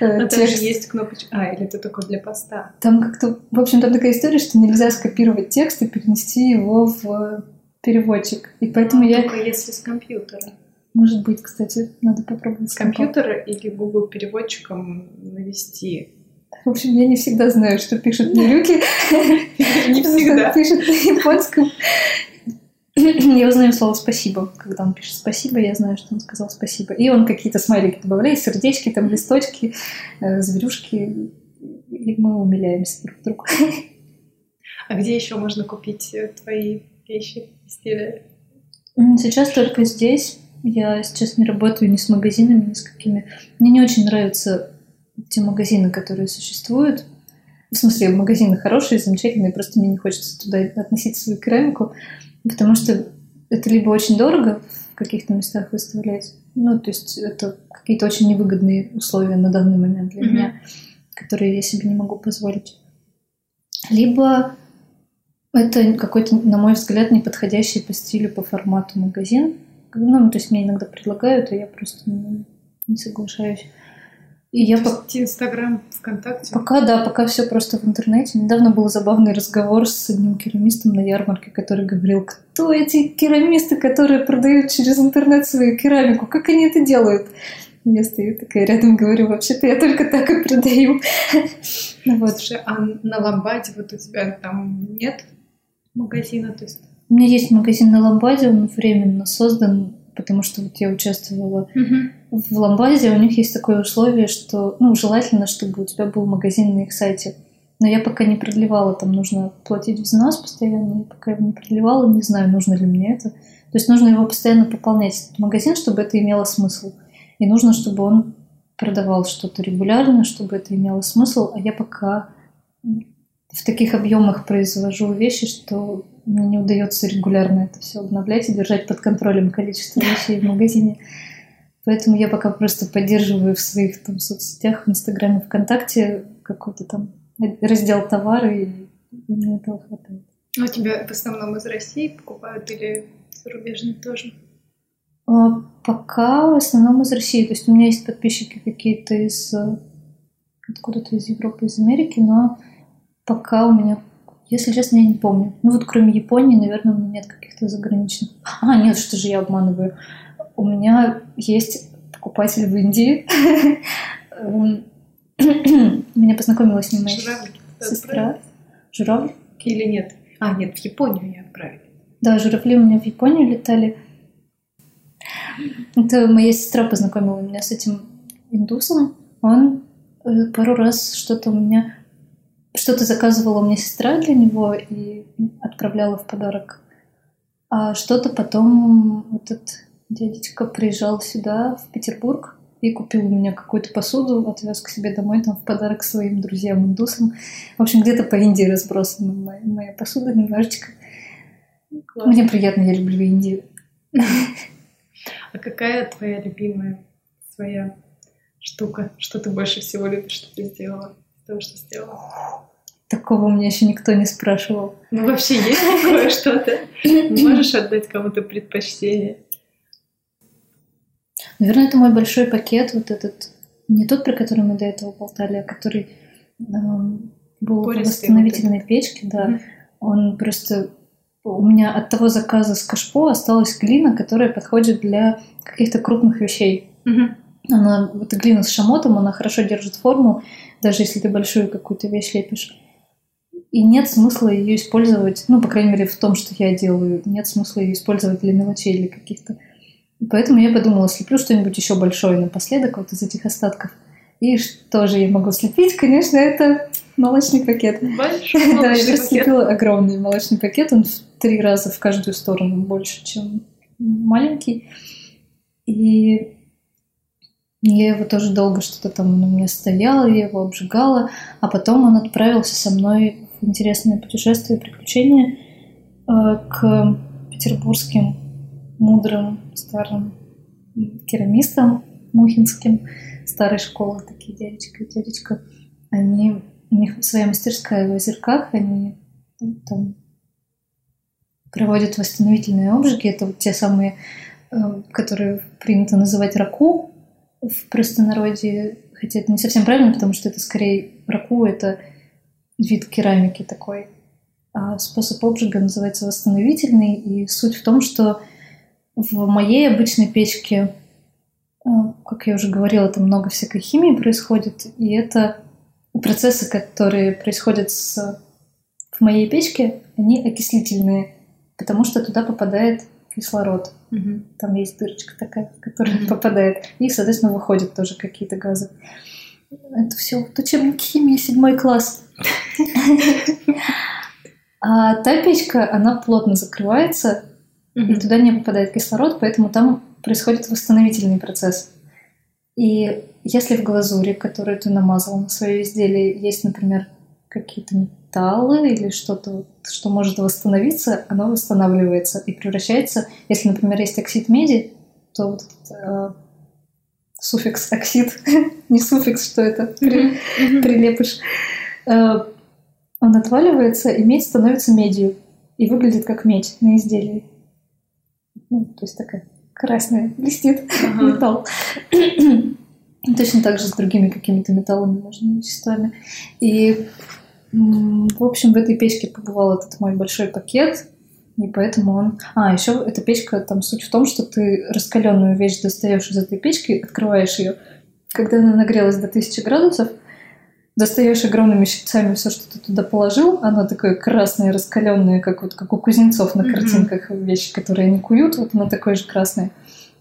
э, А там же есть кнопочка. А, или это только для поста. Там как-то, в общем, там такая история, что нельзя скопировать текст и перенести его в э, переводчик. И поэтому я, Только если с компьютера. может быть, кстати, надо попробовать С компьютера или Google переводчиком навести. В общем, я не всегда знаю, что пишут мне [LAUGHS] Рюки. Не что всегда. он пишет на японском. [CLEARS THROAT] Я узнаю слово «спасибо». Когда он пишет «спасибо», я знаю, что он сказал «спасибо». И он какие-то смайлики добавляет, сердечки, там листочки, э, зверюшки. И мы умиляемся друг другу. А где еще можно купить э, твои вещи, изделия? М, Сейчас только здесь. Я сейчас не работаю ни с магазинами, ни с какими. Мне не очень нравятся те магазины, которые существуют. В смысле, магазины хорошие, замечательные, просто мне не хочется туда относить свою керамику, потому что это либо очень дорого в каких-то местах выставлять, ну, то есть это какие-то очень невыгодные условия на данный момент для Мгм. меня, которые я себе не могу позволить. Либо это какой-то, на мой взгляд, неподходящий по стилю, по формату магазин. Ну, то есть мне иногда предлагают, а я просто не, не соглашаюсь. И я по- Инстаграм, ВКонтакте. пока, да, пока все просто в интернете. Недавно был забавный разговор с одним керамистом на ярмарке, который говорил, кто эти керамисты, которые продают через интернет свою керамику, как они это делают? Я стою такая рядом говорю, вообще-то я только так и продаю. [LAUGHS] Ну вот. Слушай, а на Ламбаде вот у тебя там нет магазина? То есть... У меня есть магазин на Ламбаде, он временно создан, потому что вот я участвовала в Ламбаде, у них есть такое условие, что, ну, желательно, чтобы у тебя был магазин на их сайте. Но я пока не продлевала, там нужно платить взнос постоянно, я пока его не продлевала, не знаю, нужно ли мне это. То есть нужно его постоянно пополнять, этот магазин, чтобы это имело смысл. И нужно, чтобы он продавал что-то регулярно, чтобы это имело смысл, а я пока в таких объемах произвожу вещи, что мне не удается регулярно это все обновлять и держать под контролем количество вещей в магазине. Поэтому я пока просто поддерживаю в своих там соцсетях, в Инстаграме, ВКонтакте какой-то там раздел товары, и, и мне этого хватает. А тебя в основном из России покупают или зарубежные тоже? А пока в основном из России. То есть у меня есть подписчики какие-то из э, откуда-то из Европы, из Америки, но пока у меня, если честно, я не помню. Ну вот кроме Японии, наверное, у меня нет каких-то заграничных. [LAUGHS] А, нет, что же я обманываю. У меня есть покупатель в Индии. [LAUGHS] [CLEARS THROAT] Меня познакомила с ним моя сестра. Журавль? Или нет? А, нет, в Японию я отправили. Да, журавли у меня в Японию летали. Это моя сестра познакомила меня с этим индусом. Он э, пару раз что-то у меня... Что-то заказывала у меня сестра для него и отправляла в подарок. А что-то потом этот дядечка приезжал сюда, в Петербург, и купил у меня какую-то посуду, отвез к себе домой там в подарок своим друзьям-индусам. В общем, где-то по Индии разбросана моя, моя посуда немножечко. Классно. Мне приятно, я люблю Индию. А какая твоя любимая своя штука? Что ты больше всего любишь, что ты сделала? Того, что сделала? Такого у меня еще никто не спрашивал. Ну, вообще есть такое [LAUGHS] что-то? Можешь отдать кому-то предпочтение? Наверное, это мой большой пакет, вот этот, не тот, про который мы до этого болтали, а который эм, был в восстановительной печке, да. Мгм. Он просто у меня от того заказа с кашпо осталась глина, которая подходит для каких-то крупных вещей. Мгм. Она, эта глина с шамотом, она хорошо держит форму, даже если ты большую какую-то вещь лепишь. И нет смысла ее использовать, ну, по крайней мере, в том, что я делаю, нет смысла ее использовать для мелочей или каких-то. Поэтому я подумала, слеплю что-нибудь еще большое напоследок вот из этих остатков. И что же я могу слепить? Конечно, это молочный пакет. Большой [LAUGHS] Да, я слепила огромный молочный пакет, он в три раза в каждую сторону больше, чем маленький. И я его тоже долго что-то там у меня стоял, я его обжигала, а потом он отправился со мной в интересное путешествие, приключение э, к петербургским мудрым старым керамистам мухинским старой школы, такие дядечка и тетечка. Они, у них своя мастерская в Озерках, они там проводят восстановительные обжиги. Это вот те самые, э, которые принято называть раку в простонародье. Хотя это не совсем правильно, потому что это скорее раку, это вид керамики такой. А способ обжига называется восстановительный. И суть в том, что в моей обычной печке, э, как я уже говорила, там много всякой химии происходит. И это процессы, которые происходят с, в моей печке, они окислительные, потому что туда попадает кислород. Мгм. Там есть дырочка такая, в которую Мгм. попадает. И, соответственно, выходят тоже какие-то газы. Это все вот учебник химии, седьмой класс. А та печка, она плотно закрывается, и туда не попадает кислород, поэтому там происходит восстановительный процесс. И если в глазури, которую ты намазал на свое изделие, есть, например, какие-то металлы или что-то, что может восстановиться, оно восстанавливается и превращается, если, например, есть оксид меди, то вот этот, э, суффикс оксид, [LAUGHS] не суффикс, что это, [LAUGHS] [LAUGHS] прилепыш, э, он отваливается, и медь становится медью и выглядит как медь на изделии. Ну, то есть такая красная, блестит Ага. металл. [CLEARS THROAT] Точно так же с другими какими-то металлами, можно, веществами. И, в общем, в этой печке побывал этот мой большой пакет, и поэтому он... А, еще эта печка, там суть в том, что ты раскаленную вещь достаешь из этой печки, открываешь ее. Когда она нагрелась до 1000 градусов, достаешь огромными щипцами все, что ты туда положил, оно такое красное, раскаленное, как вот как у кузнецов на картинках вещи, которые они куют, вот оно такое же красное.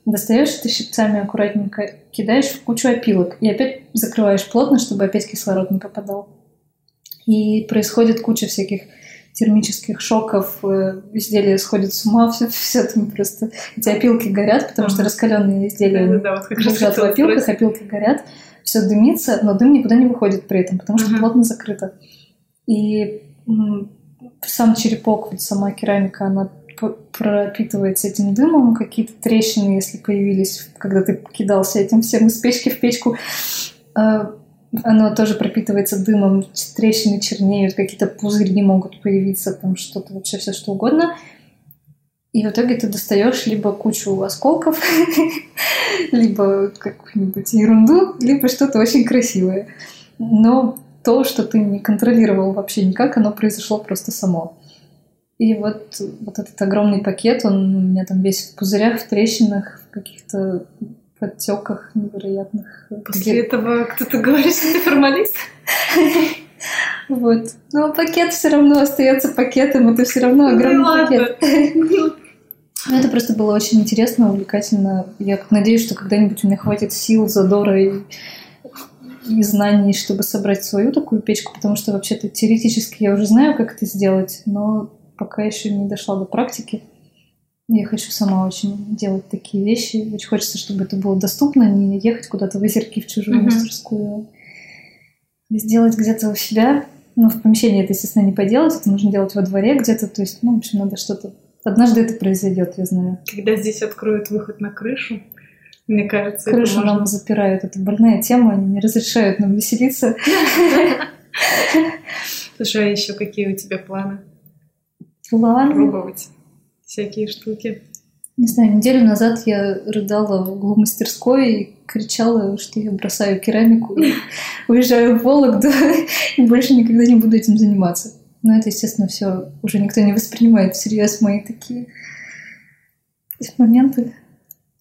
Достаешь это щипцами аккуратненько, кидаешь в кучу опилок и опять закрываешь плотно, чтобы опять кислород не попадал. И происходит куча всяких термических шоков, э, изделия сходят с ума, [LAUGHS] все, все там просто... Эти опилки горят, потому что раскаленные изделия вот как раз лежат в опилках, спросить. опилки горят, все дымится, но дым никуда не выходит при этом, потому что Мгм. плотно закрыто. И сам черепок, вот сама керамика, она пропитывается этим дымом, какие-то трещины, если появились, когда ты кидался этим всем из печки в печку, э, оно тоже пропитывается дымом, трещины чернеют, какие-то пузыри могут появиться, там что-то вообще все что угодно. И в итоге ты достаешь либо кучу осколков, [LAUGHS] либо какую-нибудь ерунду, либо что-то очень красивое. Но то, что ты не контролировал вообще никак, оно произошло просто само. И вот, вот этот огромный пакет, он у меня там весь в пузырях, в трещинах, в каких-то подтеках невероятных. После этого кто-то говорит, что ты формалист? [LAUGHS] Вот. Но пакет все равно остается пакетом, это все равно Ну огромный пакет. [LAUGHS] Ну, это просто было очень интересно, увлекательно. Я надеюсь, что когда-нибудь у меня хватит сил, задора и, и знаний, чтобы собрать свою такую печку, потому что вообще-то теоретически я уже знаю, как это сделать, но пока еще не дошла до практики. Я хочу сама очень делать такие вещи. Очень хочется, чтобы это было доступно, не ехать куда-то в озерки в чужую Мгм. мастерскую, а сделать где-то у себя. Ну, в помещении это, естественно, не поделать, это нужно делать во дворе где-то. То есть, ну, в общем, надо что-то... Однажды это произойдет, я знаю. Когда здесь откроют выход на крышу, мне кажется, это Крышу можно... нам запирают. Это больная тема, они не разрешают нам веселиться. [LAUGHS] Слушай, а еще какие у тебя планы? Ладно. Пробовать всякие штуки. Не знаю, неделю назад я рыдала в углу мастерской и кричала, что я бросаю керамику и [LAUGHS] уезжаю в Вологду [LAUGHS] и больше никогда не буду этим заниматься. Но это, естественно, все уже никто не воспринимает всерьез мои такие моменты.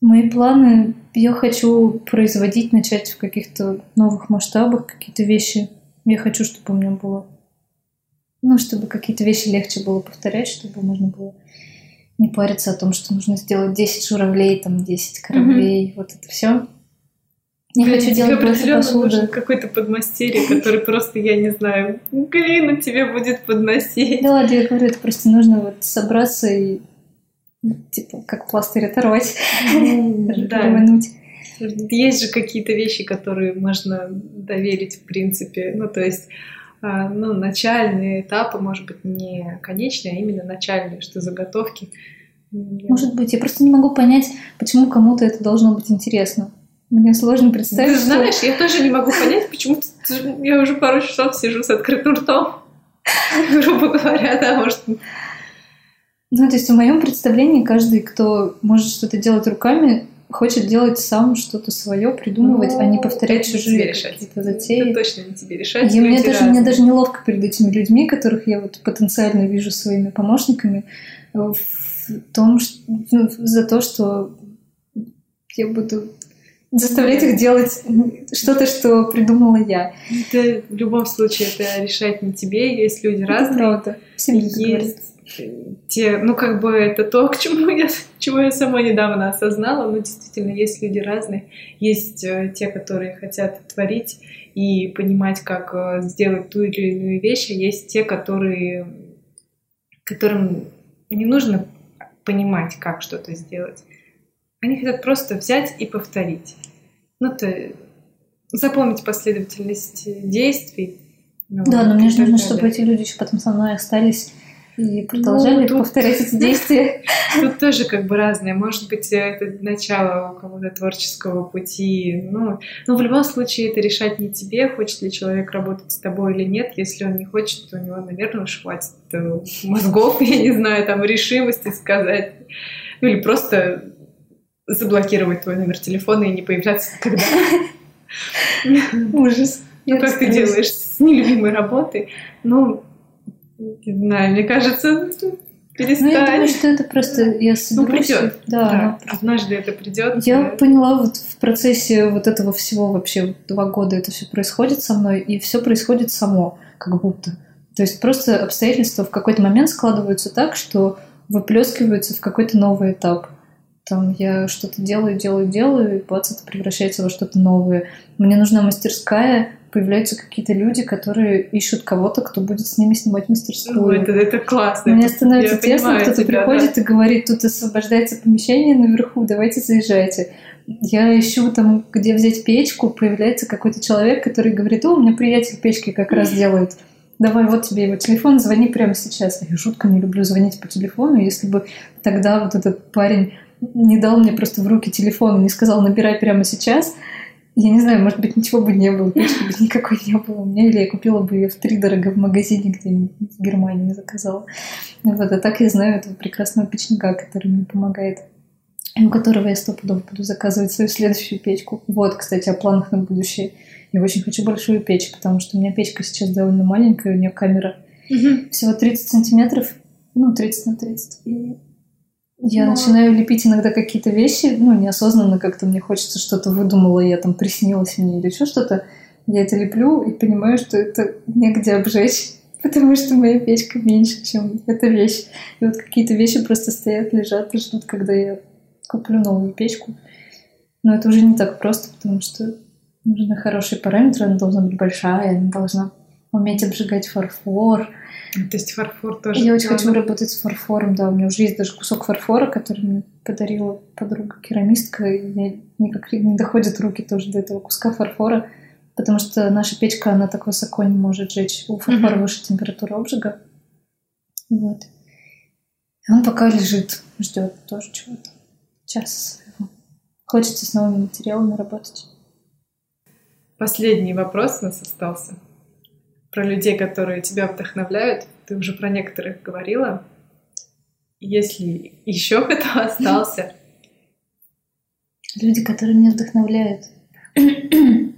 Мои планы, я хочу производить, начать в каких-то новых масштабах какие-то вещи. Я хочу, чтобы у меня было, ну, чтобы какие-то вещи легче было повторять, чтобы можно было не париться о том, что нужно сделать 10 журавлей, там 10 кораблей, mm-hmm. вот это все. Не хочу тебе делать больше посуды. какой-то подмастерье, который просто, я не знаю, глину тебе будет подносить. Да ладно, я говорю, это просто нужно вот собраться и типа как пластырь оторвать, да. Есть же какие-то вещи, которые можно доверить, в принципе. Ну, то есть, ну, начальные этапы, может быть, не конечные, а именно начальные, что заготовки. Может быть, я просто не могу понять, почему кому-то это должно быть интересно. Мне сложно представить. Ты знаешь, что... я тоже не могу понять, почему я уже пару часов сижу с открытым ртом. [LAUGHS] Грубо говоря, да, может, ну, то есть в моем представлении каждый, кто может что-то делать руками, хочет делать сам что-то свое, придумывать, ну, а не ну, повторять чужие какие-то затеи. Это точно не тебе решать. И мне даже, мне даже неловко перед этими людьми, которых я вот потенциально вижу своими помощниками, в том, что, ну, за то, что я буду заставлять их делать что-то, что придумала я. Это в любом случае это решать не тебе, есть люди разные. Это правда. Всем есть те, ну, как бы это то, к чему я, [LAUGHS] чего я сама недавно осознала, но действительно есть люди разные, есть э, те, которые хотят творить и понимать, как э, сделать ту или иную вещь, а есть те, которые, которым не нужно понимать, как что-то сделать. Они хотят просто взять и повторить. Ну, то запомнить последовательность действий. Ну, да, но мне же нужно, чтобы эти люди еще потом со мной остались и продолжали ну, повторять эти [LAUGHS] действия. Тут тоже как бы разное. Может быть, это начало у кого-то творческого пути. Ну, но в любом случае это решать не тебе, хочет ли человек работать с тобой или нет. Если он не хочет, то у него, наверное, уж хватит э, мозгов, [LAUGHS] я не знаю, там решимости сказать. Ну или просто заблокировать твой номер телефона и не появляться никогда. [LAUGHS] Ужас. Ну, как ты делаешь с нелюбимой работой? Ну, не знаю, мне кажется, перестань. Ну, я думаю, что это просто я соберусь. Ну, придет. Да, да. однажды это придет. Я да. поняла вот в процессе вот этого всего вообще два года это все происходит со мной, и все происходит само, как будто. То есть просто обстоятельства в какой-то момент складываются так, что выплескиваются в какой-то новый этап. Там я что-то делаю, делаю, делаю, и бац, это превращается во что-то новое. Мне нужна мастерская, появляются какие-то люди, которые ищут кого-то, кто будет с ними снимать мастерскую. Ну, это, это классно. Мне становится тесно, кто-то тебя, приходит да. и говорит, тут освобождается помещение наверху, давайте заезжайте. Я ищу там, где взять печку, появляется какой-то человек, который говорит, о, у меня приятель печки как раз [LAUGHS] делает. Давай, вот тебе его телефон, звони прямо сейчас. Я жутко не люблю звонить по телефону. Если бы тогда вот этот парень не дал мне просто в руки телефон не сказал, набирай прямо сейчас, я не знаю, может быть, ничего бы не было, печки бы никакой не было у меня, или я купила бы ее в три дорого в магазине где-нибудь в Германии заказала. Вот, а так я знаю этого прекрасного печника, который мне помогает, у которого я стопудово буду заказывать свою следующую печку. Вот, кстати, о планах на будущее. Я очень хочу большую печь, потому что у меня печка сейчас довольно маленькая, у нее камера угу. всего 30 сантиметров, ну, 30 на 30. И я Но... начинаю лепить иногда какие-то вещи, ну, неосознанно как-то мне хочется что-то выдумала, я там приснилась мне или еще что-то. Я это леплю и понимаю, что это негде обжечь, [LAUGHS] потому что моя печка меньше, чем эта вещь. И вот какие-то вещи просто стоят, лежат и ждут, когда я куплю новую печку. Но это уже не так просто, потому что нужны хорошие параметры, она должна быть большая, она должна уметь обжигать фарфор, то есть фарфор тоже. Я очень хочу работать с фарфором, да. У меня уже есть даже кусок фарфора, который мне подарила подруга керамистка, и мне никак не доходят руки тоже до этого куска фарфора, потому что наша печка, она так высоко не может жечь. У фарфора mm-hmm. выше температура обжига. Вот. И он пока лежит, ждет тоже чего-то. Своего. Хочется с новыми материалами работать. Последний вопрос у нас остался про людей, которые тебя вдохновляют. Ты уже про некоторых говорила. Если еще кто [LAUGHS] остался. Люди, которые меня вдохновляют. [CLEARS THROAT]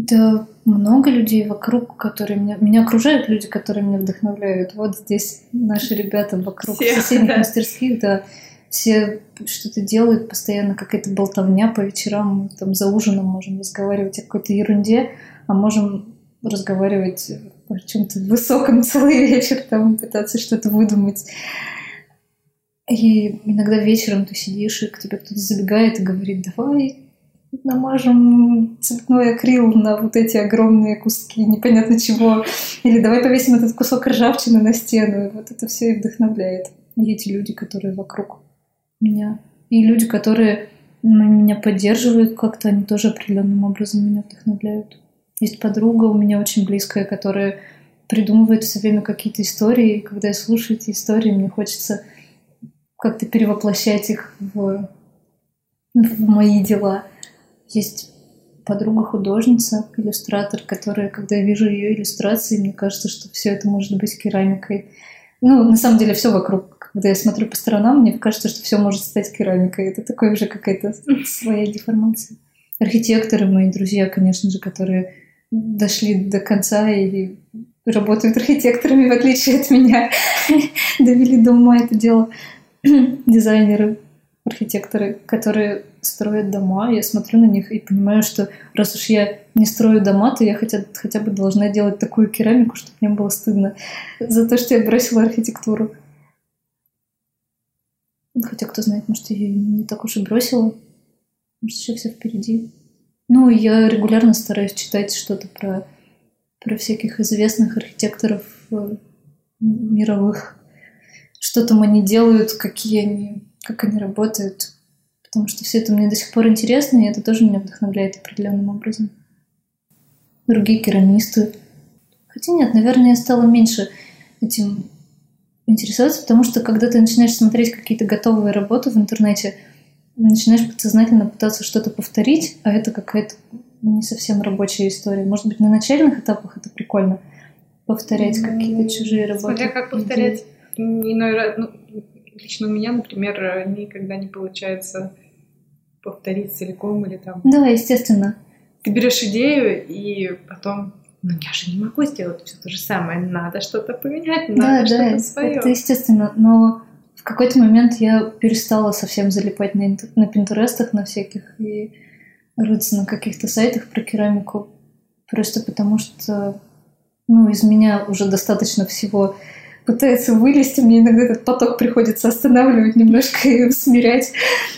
Да, много людей вокруг, которые меня, меня окружают люди, которые меня вдохновляют. Вот здесь наши ребята вокруг Все, соседних да. мастерских, да, все что-то делают, постоянно какая-то болтовня по вечерам, там за ужином можем разговаривать о какой-то ерунде, а можем разговаривать о чем-то высоком [LAUGHS] целый вечер, там пытаться что-то выдумать. И иногда вечером ты сидишь, и к тебе кто-то забегает и говорит, давай намажем цветной акрил на вот эти огромные куски непонятно чего. Или давай повесим этот кусок ржавчины на стену. И вот это все и вдохновляет. И эти люди, которые вокруг меня. И люди, которые меня поддерживают как-то, они тоже определенным образом меня вдохновляют. Есть подруга у меня очень близкая, которая придумывает все время какие-то истории. И когда я слушаю эти истории, мне хочется как-то перевоплощать их в, в мои дела. Есть подруга-художница, иллюстратор, которая, когда я вижу ее иллюстрации, мне кажется, что все это может быть керамикой. Ну, на самом деле, все вокруг. Когда я смотрю по сторонам, мне кажется, что все может стать керамикой. Это такое уже какая-то своя деформация. Архитекторы, мои друзья, конечно же, которые дошли до конца и работают архитекторами, в отличие от меня, [LAUGHS] довели до ума это дело. [CLEARS THROAT] Дизайнеры, архитекторы, которые строят дома, я смотрю на них и понимаю, что раз уж я не строю дома, то я хотя, хотя бы должна делать такую керамику, чтобы мне было стыдно за то, что я бросила архитектуру. Хотя, кто знает, может, я ее не так уж и бросила. Может, еще все впереди. Ну, я регулярно стараюсь читать что-то про, про всяких известных архитекторов э, мировых. Что там они делают, какие они, как они работают. Потому что все это мне до сих пор интересно, и это тоже меня вдохновляет определенным образом. Другие керамисты. Хотя нет, наверное, я стала меньше этим интересоваться, потому что когда ты начинаешь смотреть какие-то готовые работы в интернете, начинаешь подсознательно пытаться что-то повторить, а это какая-то не совсем рабочая история. Может быть, на начальных этапах это прикольно повторять какие-то чужие работы. Смотря как повторять. Иной раз, ну, лично у меня, например, никогда не получается повторить целиком или там... Да, естественно. Ты берешь идею и потом ну я же не могу сделать все то же самое, надо что-то поменять, надо да, что-то да, свое. это естественно, но в какой-то момент я перестала совсем залипать на, на пинтерестах, на всяких и рыться на каких-то сайтах про керамику, просто потому что ну, из меня уже достаточно всего пытается вылезти, мне иногда этот поток приходится останавливать немножко и смирять.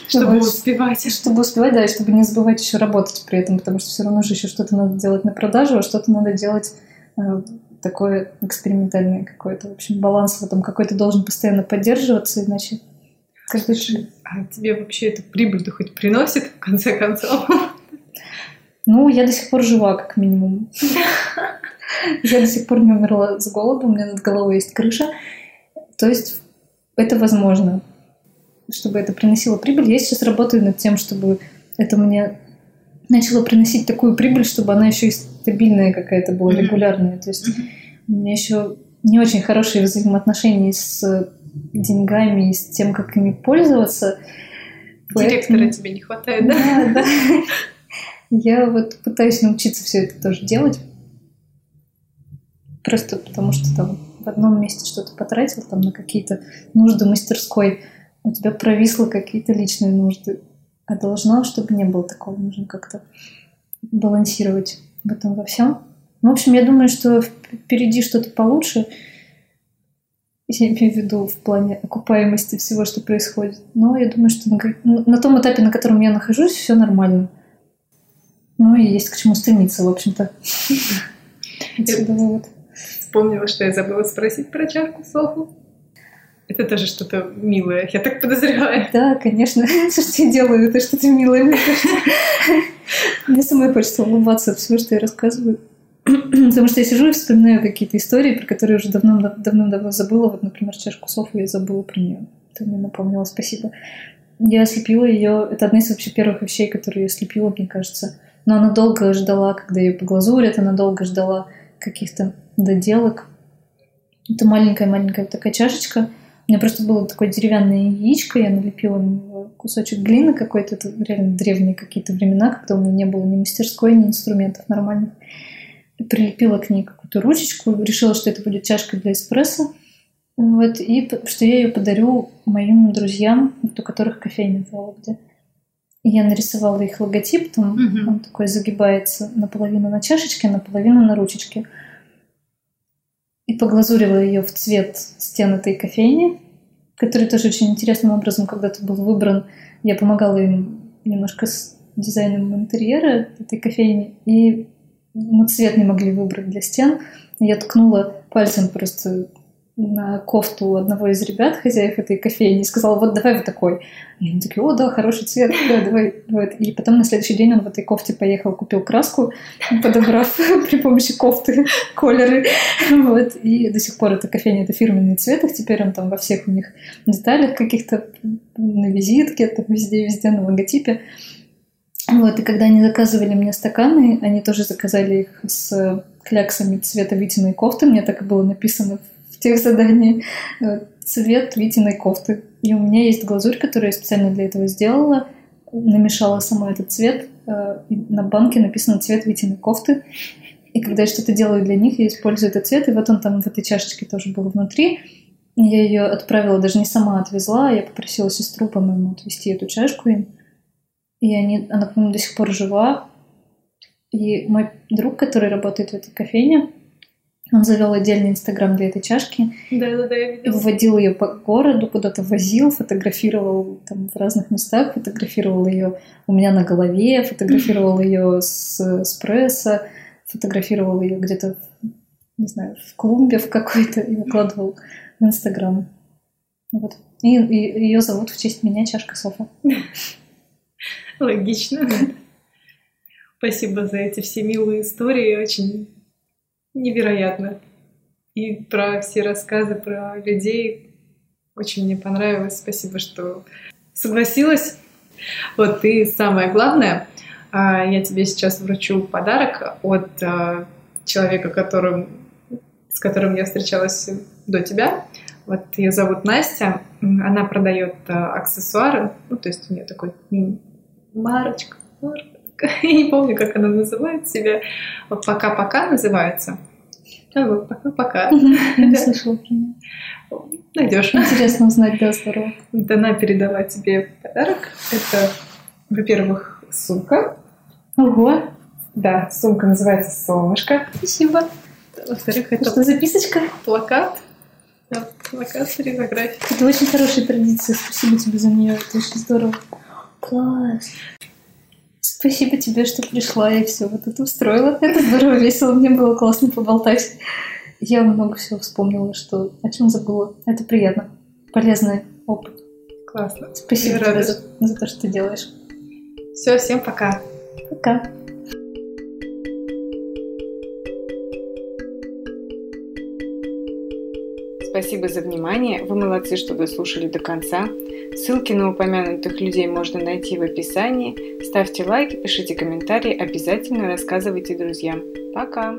Чтобы Вот. успевать. Чтобы успевать, да, и чтобы не забывать еще работать при этом, потому что все равно же еще что-то надо делать на продажу, а что-то надо делать такое экспериментальное какое-то. В общем, баланс в этом какой-то должен постоянно поддерживаться, иначе каждый Слушай, а тебе вообще это прибыль-то хоть приносит, в конце концов? Ну, я до сих пор жива, как минимум. Я до сих пор не умерла с голоду, у меня над головой есть крыша. То есть это возможно, чтобы это приносило прибыль. Я сейчас работаю над тем, чтобы это мне начало приносить такую прибыль, чтобы она еще и стабильная какая-то была, регулярная. То есть у меня еще не очень хорошие взаимоотношения с деньгами и с тем, как ими пользоваться. Директора Поэтому- тебе не хватает, да? да, да. Я вот пытаюсь научиться все это тоже делать. Просто потому что там в одном месте что-то потратил там на какие-то нужды мастерской, у тебя провисло какие-то личные нужды. А должно, чтобы не было такого, нужно как-то балансировать в этом во всем. Ну, в общем, я думаю, что впереди что-то получше. Я имею в виду в плане окупаемости всего, что происходит. Но я думаю, что на, на том этапе, на котором я нахожусь, все нормально. Ну и есть к чему стремиться, в общем-то. Отсюда вывод. Вспомнила, что я забыла спросить про чашку Софу. Это тоже что-то милое, я так подозреваю. Да, конечно. Все, [LAUGHS] что я делаю, это что-то милое. [LAUGHS] мне самой хочется улыбаться от всего, что я рассказываю. [CLEARS THROAT] Потому что я сижу и вспоминаю какие-то истории, про которые уже давно- давным-давно забыла. Вот, например, чашку Софу я забыла про нее. Ты мне напомнила, спасибо. Я слепила ее. Это одна из вообще первых вещей, которые я слепила, мне кажется. Но она долго ждала, когда ее поглазурят, она долго ждала каких-то доделок. Это маленькая-маленькая такая чашечка. У меня просто было такое деревянное яичко, я налепила на него кусочек глины какой-то, это реально древние какие-то времена, когда у меня не было ни мастерской, ни инструментов нормальных. И прилепила к ней какую-то ручечку, решила, что это будет чашка для эспрессо. Вот, и что я ее подарю моим друзьям, у которых кофейня в Вологде. И я нарисовала их логотип, там Мгм. он такой загибается наполовину на чашечке, наполовину на ручечке. И поглазурила ее в цвет стен этой кофейни, который тоже очень интересным образом когда-то был выбран. Я помогала им немножко с дизайном интерьера этой кофейни, и мы цвет не могли выбрать для стен. Я ткнула пальцем просто на кофту одного из ребят, хозяев этой кофейни, и сказала, вот давай вот такой. И они такие, о, да, хороший цвет, да, давай. Вот. И потом на следующий день он в этой кофте поехал, купил краску, подобрав [LAUGHS] при помощи кофты колеры. Вот. И до сих пор эта кофейня, это фирменный цвет, теперь он там во всех у них деталях каких-то, на визитке, там везде-везде на логотипе. Вот, и когда они заказывали мне стаканы, они тоже заказали их с кляксами цвета Витиной кофты. Мне так и было написано в тех заданиях. э, Цвет Витиной кофты. И у меня есть глазурь, которую я специально для этого сделала. Намешала сама этот цвет. э, На банке написано цвет Витиной кофты. И когда я что-то делаю для них, я использую этот цвет. И вот он там в этой чашечке тоже был внутри. Я ее отправила, даже не сама отвезла, а я попросила сестру, по-моему, отвезти эту чашку им. И они, она, по-моему, до сих пор жива. И мой друг, который работает в этой кофейне, он завел отдельный инстаграм для этой чашки, Да-да-да, я и видела. выводил ее по городу, куда-то возил, фотографировал там в разных местах, фотографировал ее у меня на голове, фотографировал [LAUGHS] ее с эспрессо, фотографировал ее где-то, не знаю, в клумбе в какой-то и выкладывал в инстаграм. Вот. И, ее зовут в честь меня чашка Софа. Логично. Спасибо за эти все милые истории, очень невероятно. И про все рассказы про людей очень мне понравилось. Спасибо, что согласилась. Вот и самое главное, а, я тебе сейчас вручу подарок от а, человека, которым, с которым я встречалась до тебя. Вот ее зовут Настя. Она продает а, аксессуары. Ну, то есть у нее такой мини марочка. [LAUGHS] Я не помню, как она называет себя. Пока-пока называется. А вот пока-пока. [LAUGHS] Не слышала про нее. Найдешь. Интересно узнать, да, здорово. Она передала тебе подарок. Это, во-первых, сумка. Ого, Да, сумка называется «Солнышко». спасибо. Во-вторых, это Что, записочка? плакат. Да, плакат с фотографией. Это очень хорошая традиция. Спасибо тебе за нее. Это очень здорово. Класс. Спасибо тебе, что пришла и все вот это устроила. Это здорово, весело. Мне было классно поболтать. Я много всего вспомнила, что о чем забыла. Это приятно. Полезный опыт. Классно. Спасибо Я тебе рада. за, за то, что ты делаешь. Все, всем пока. Пока. Спасибо за внимание. Вы молодцы, что дослушали до конца. Ссылки на упомянутых людей можно найти в описании. Ставьте лайки, пишите комментарии, обязательно рассказывайте друзьям. Пока!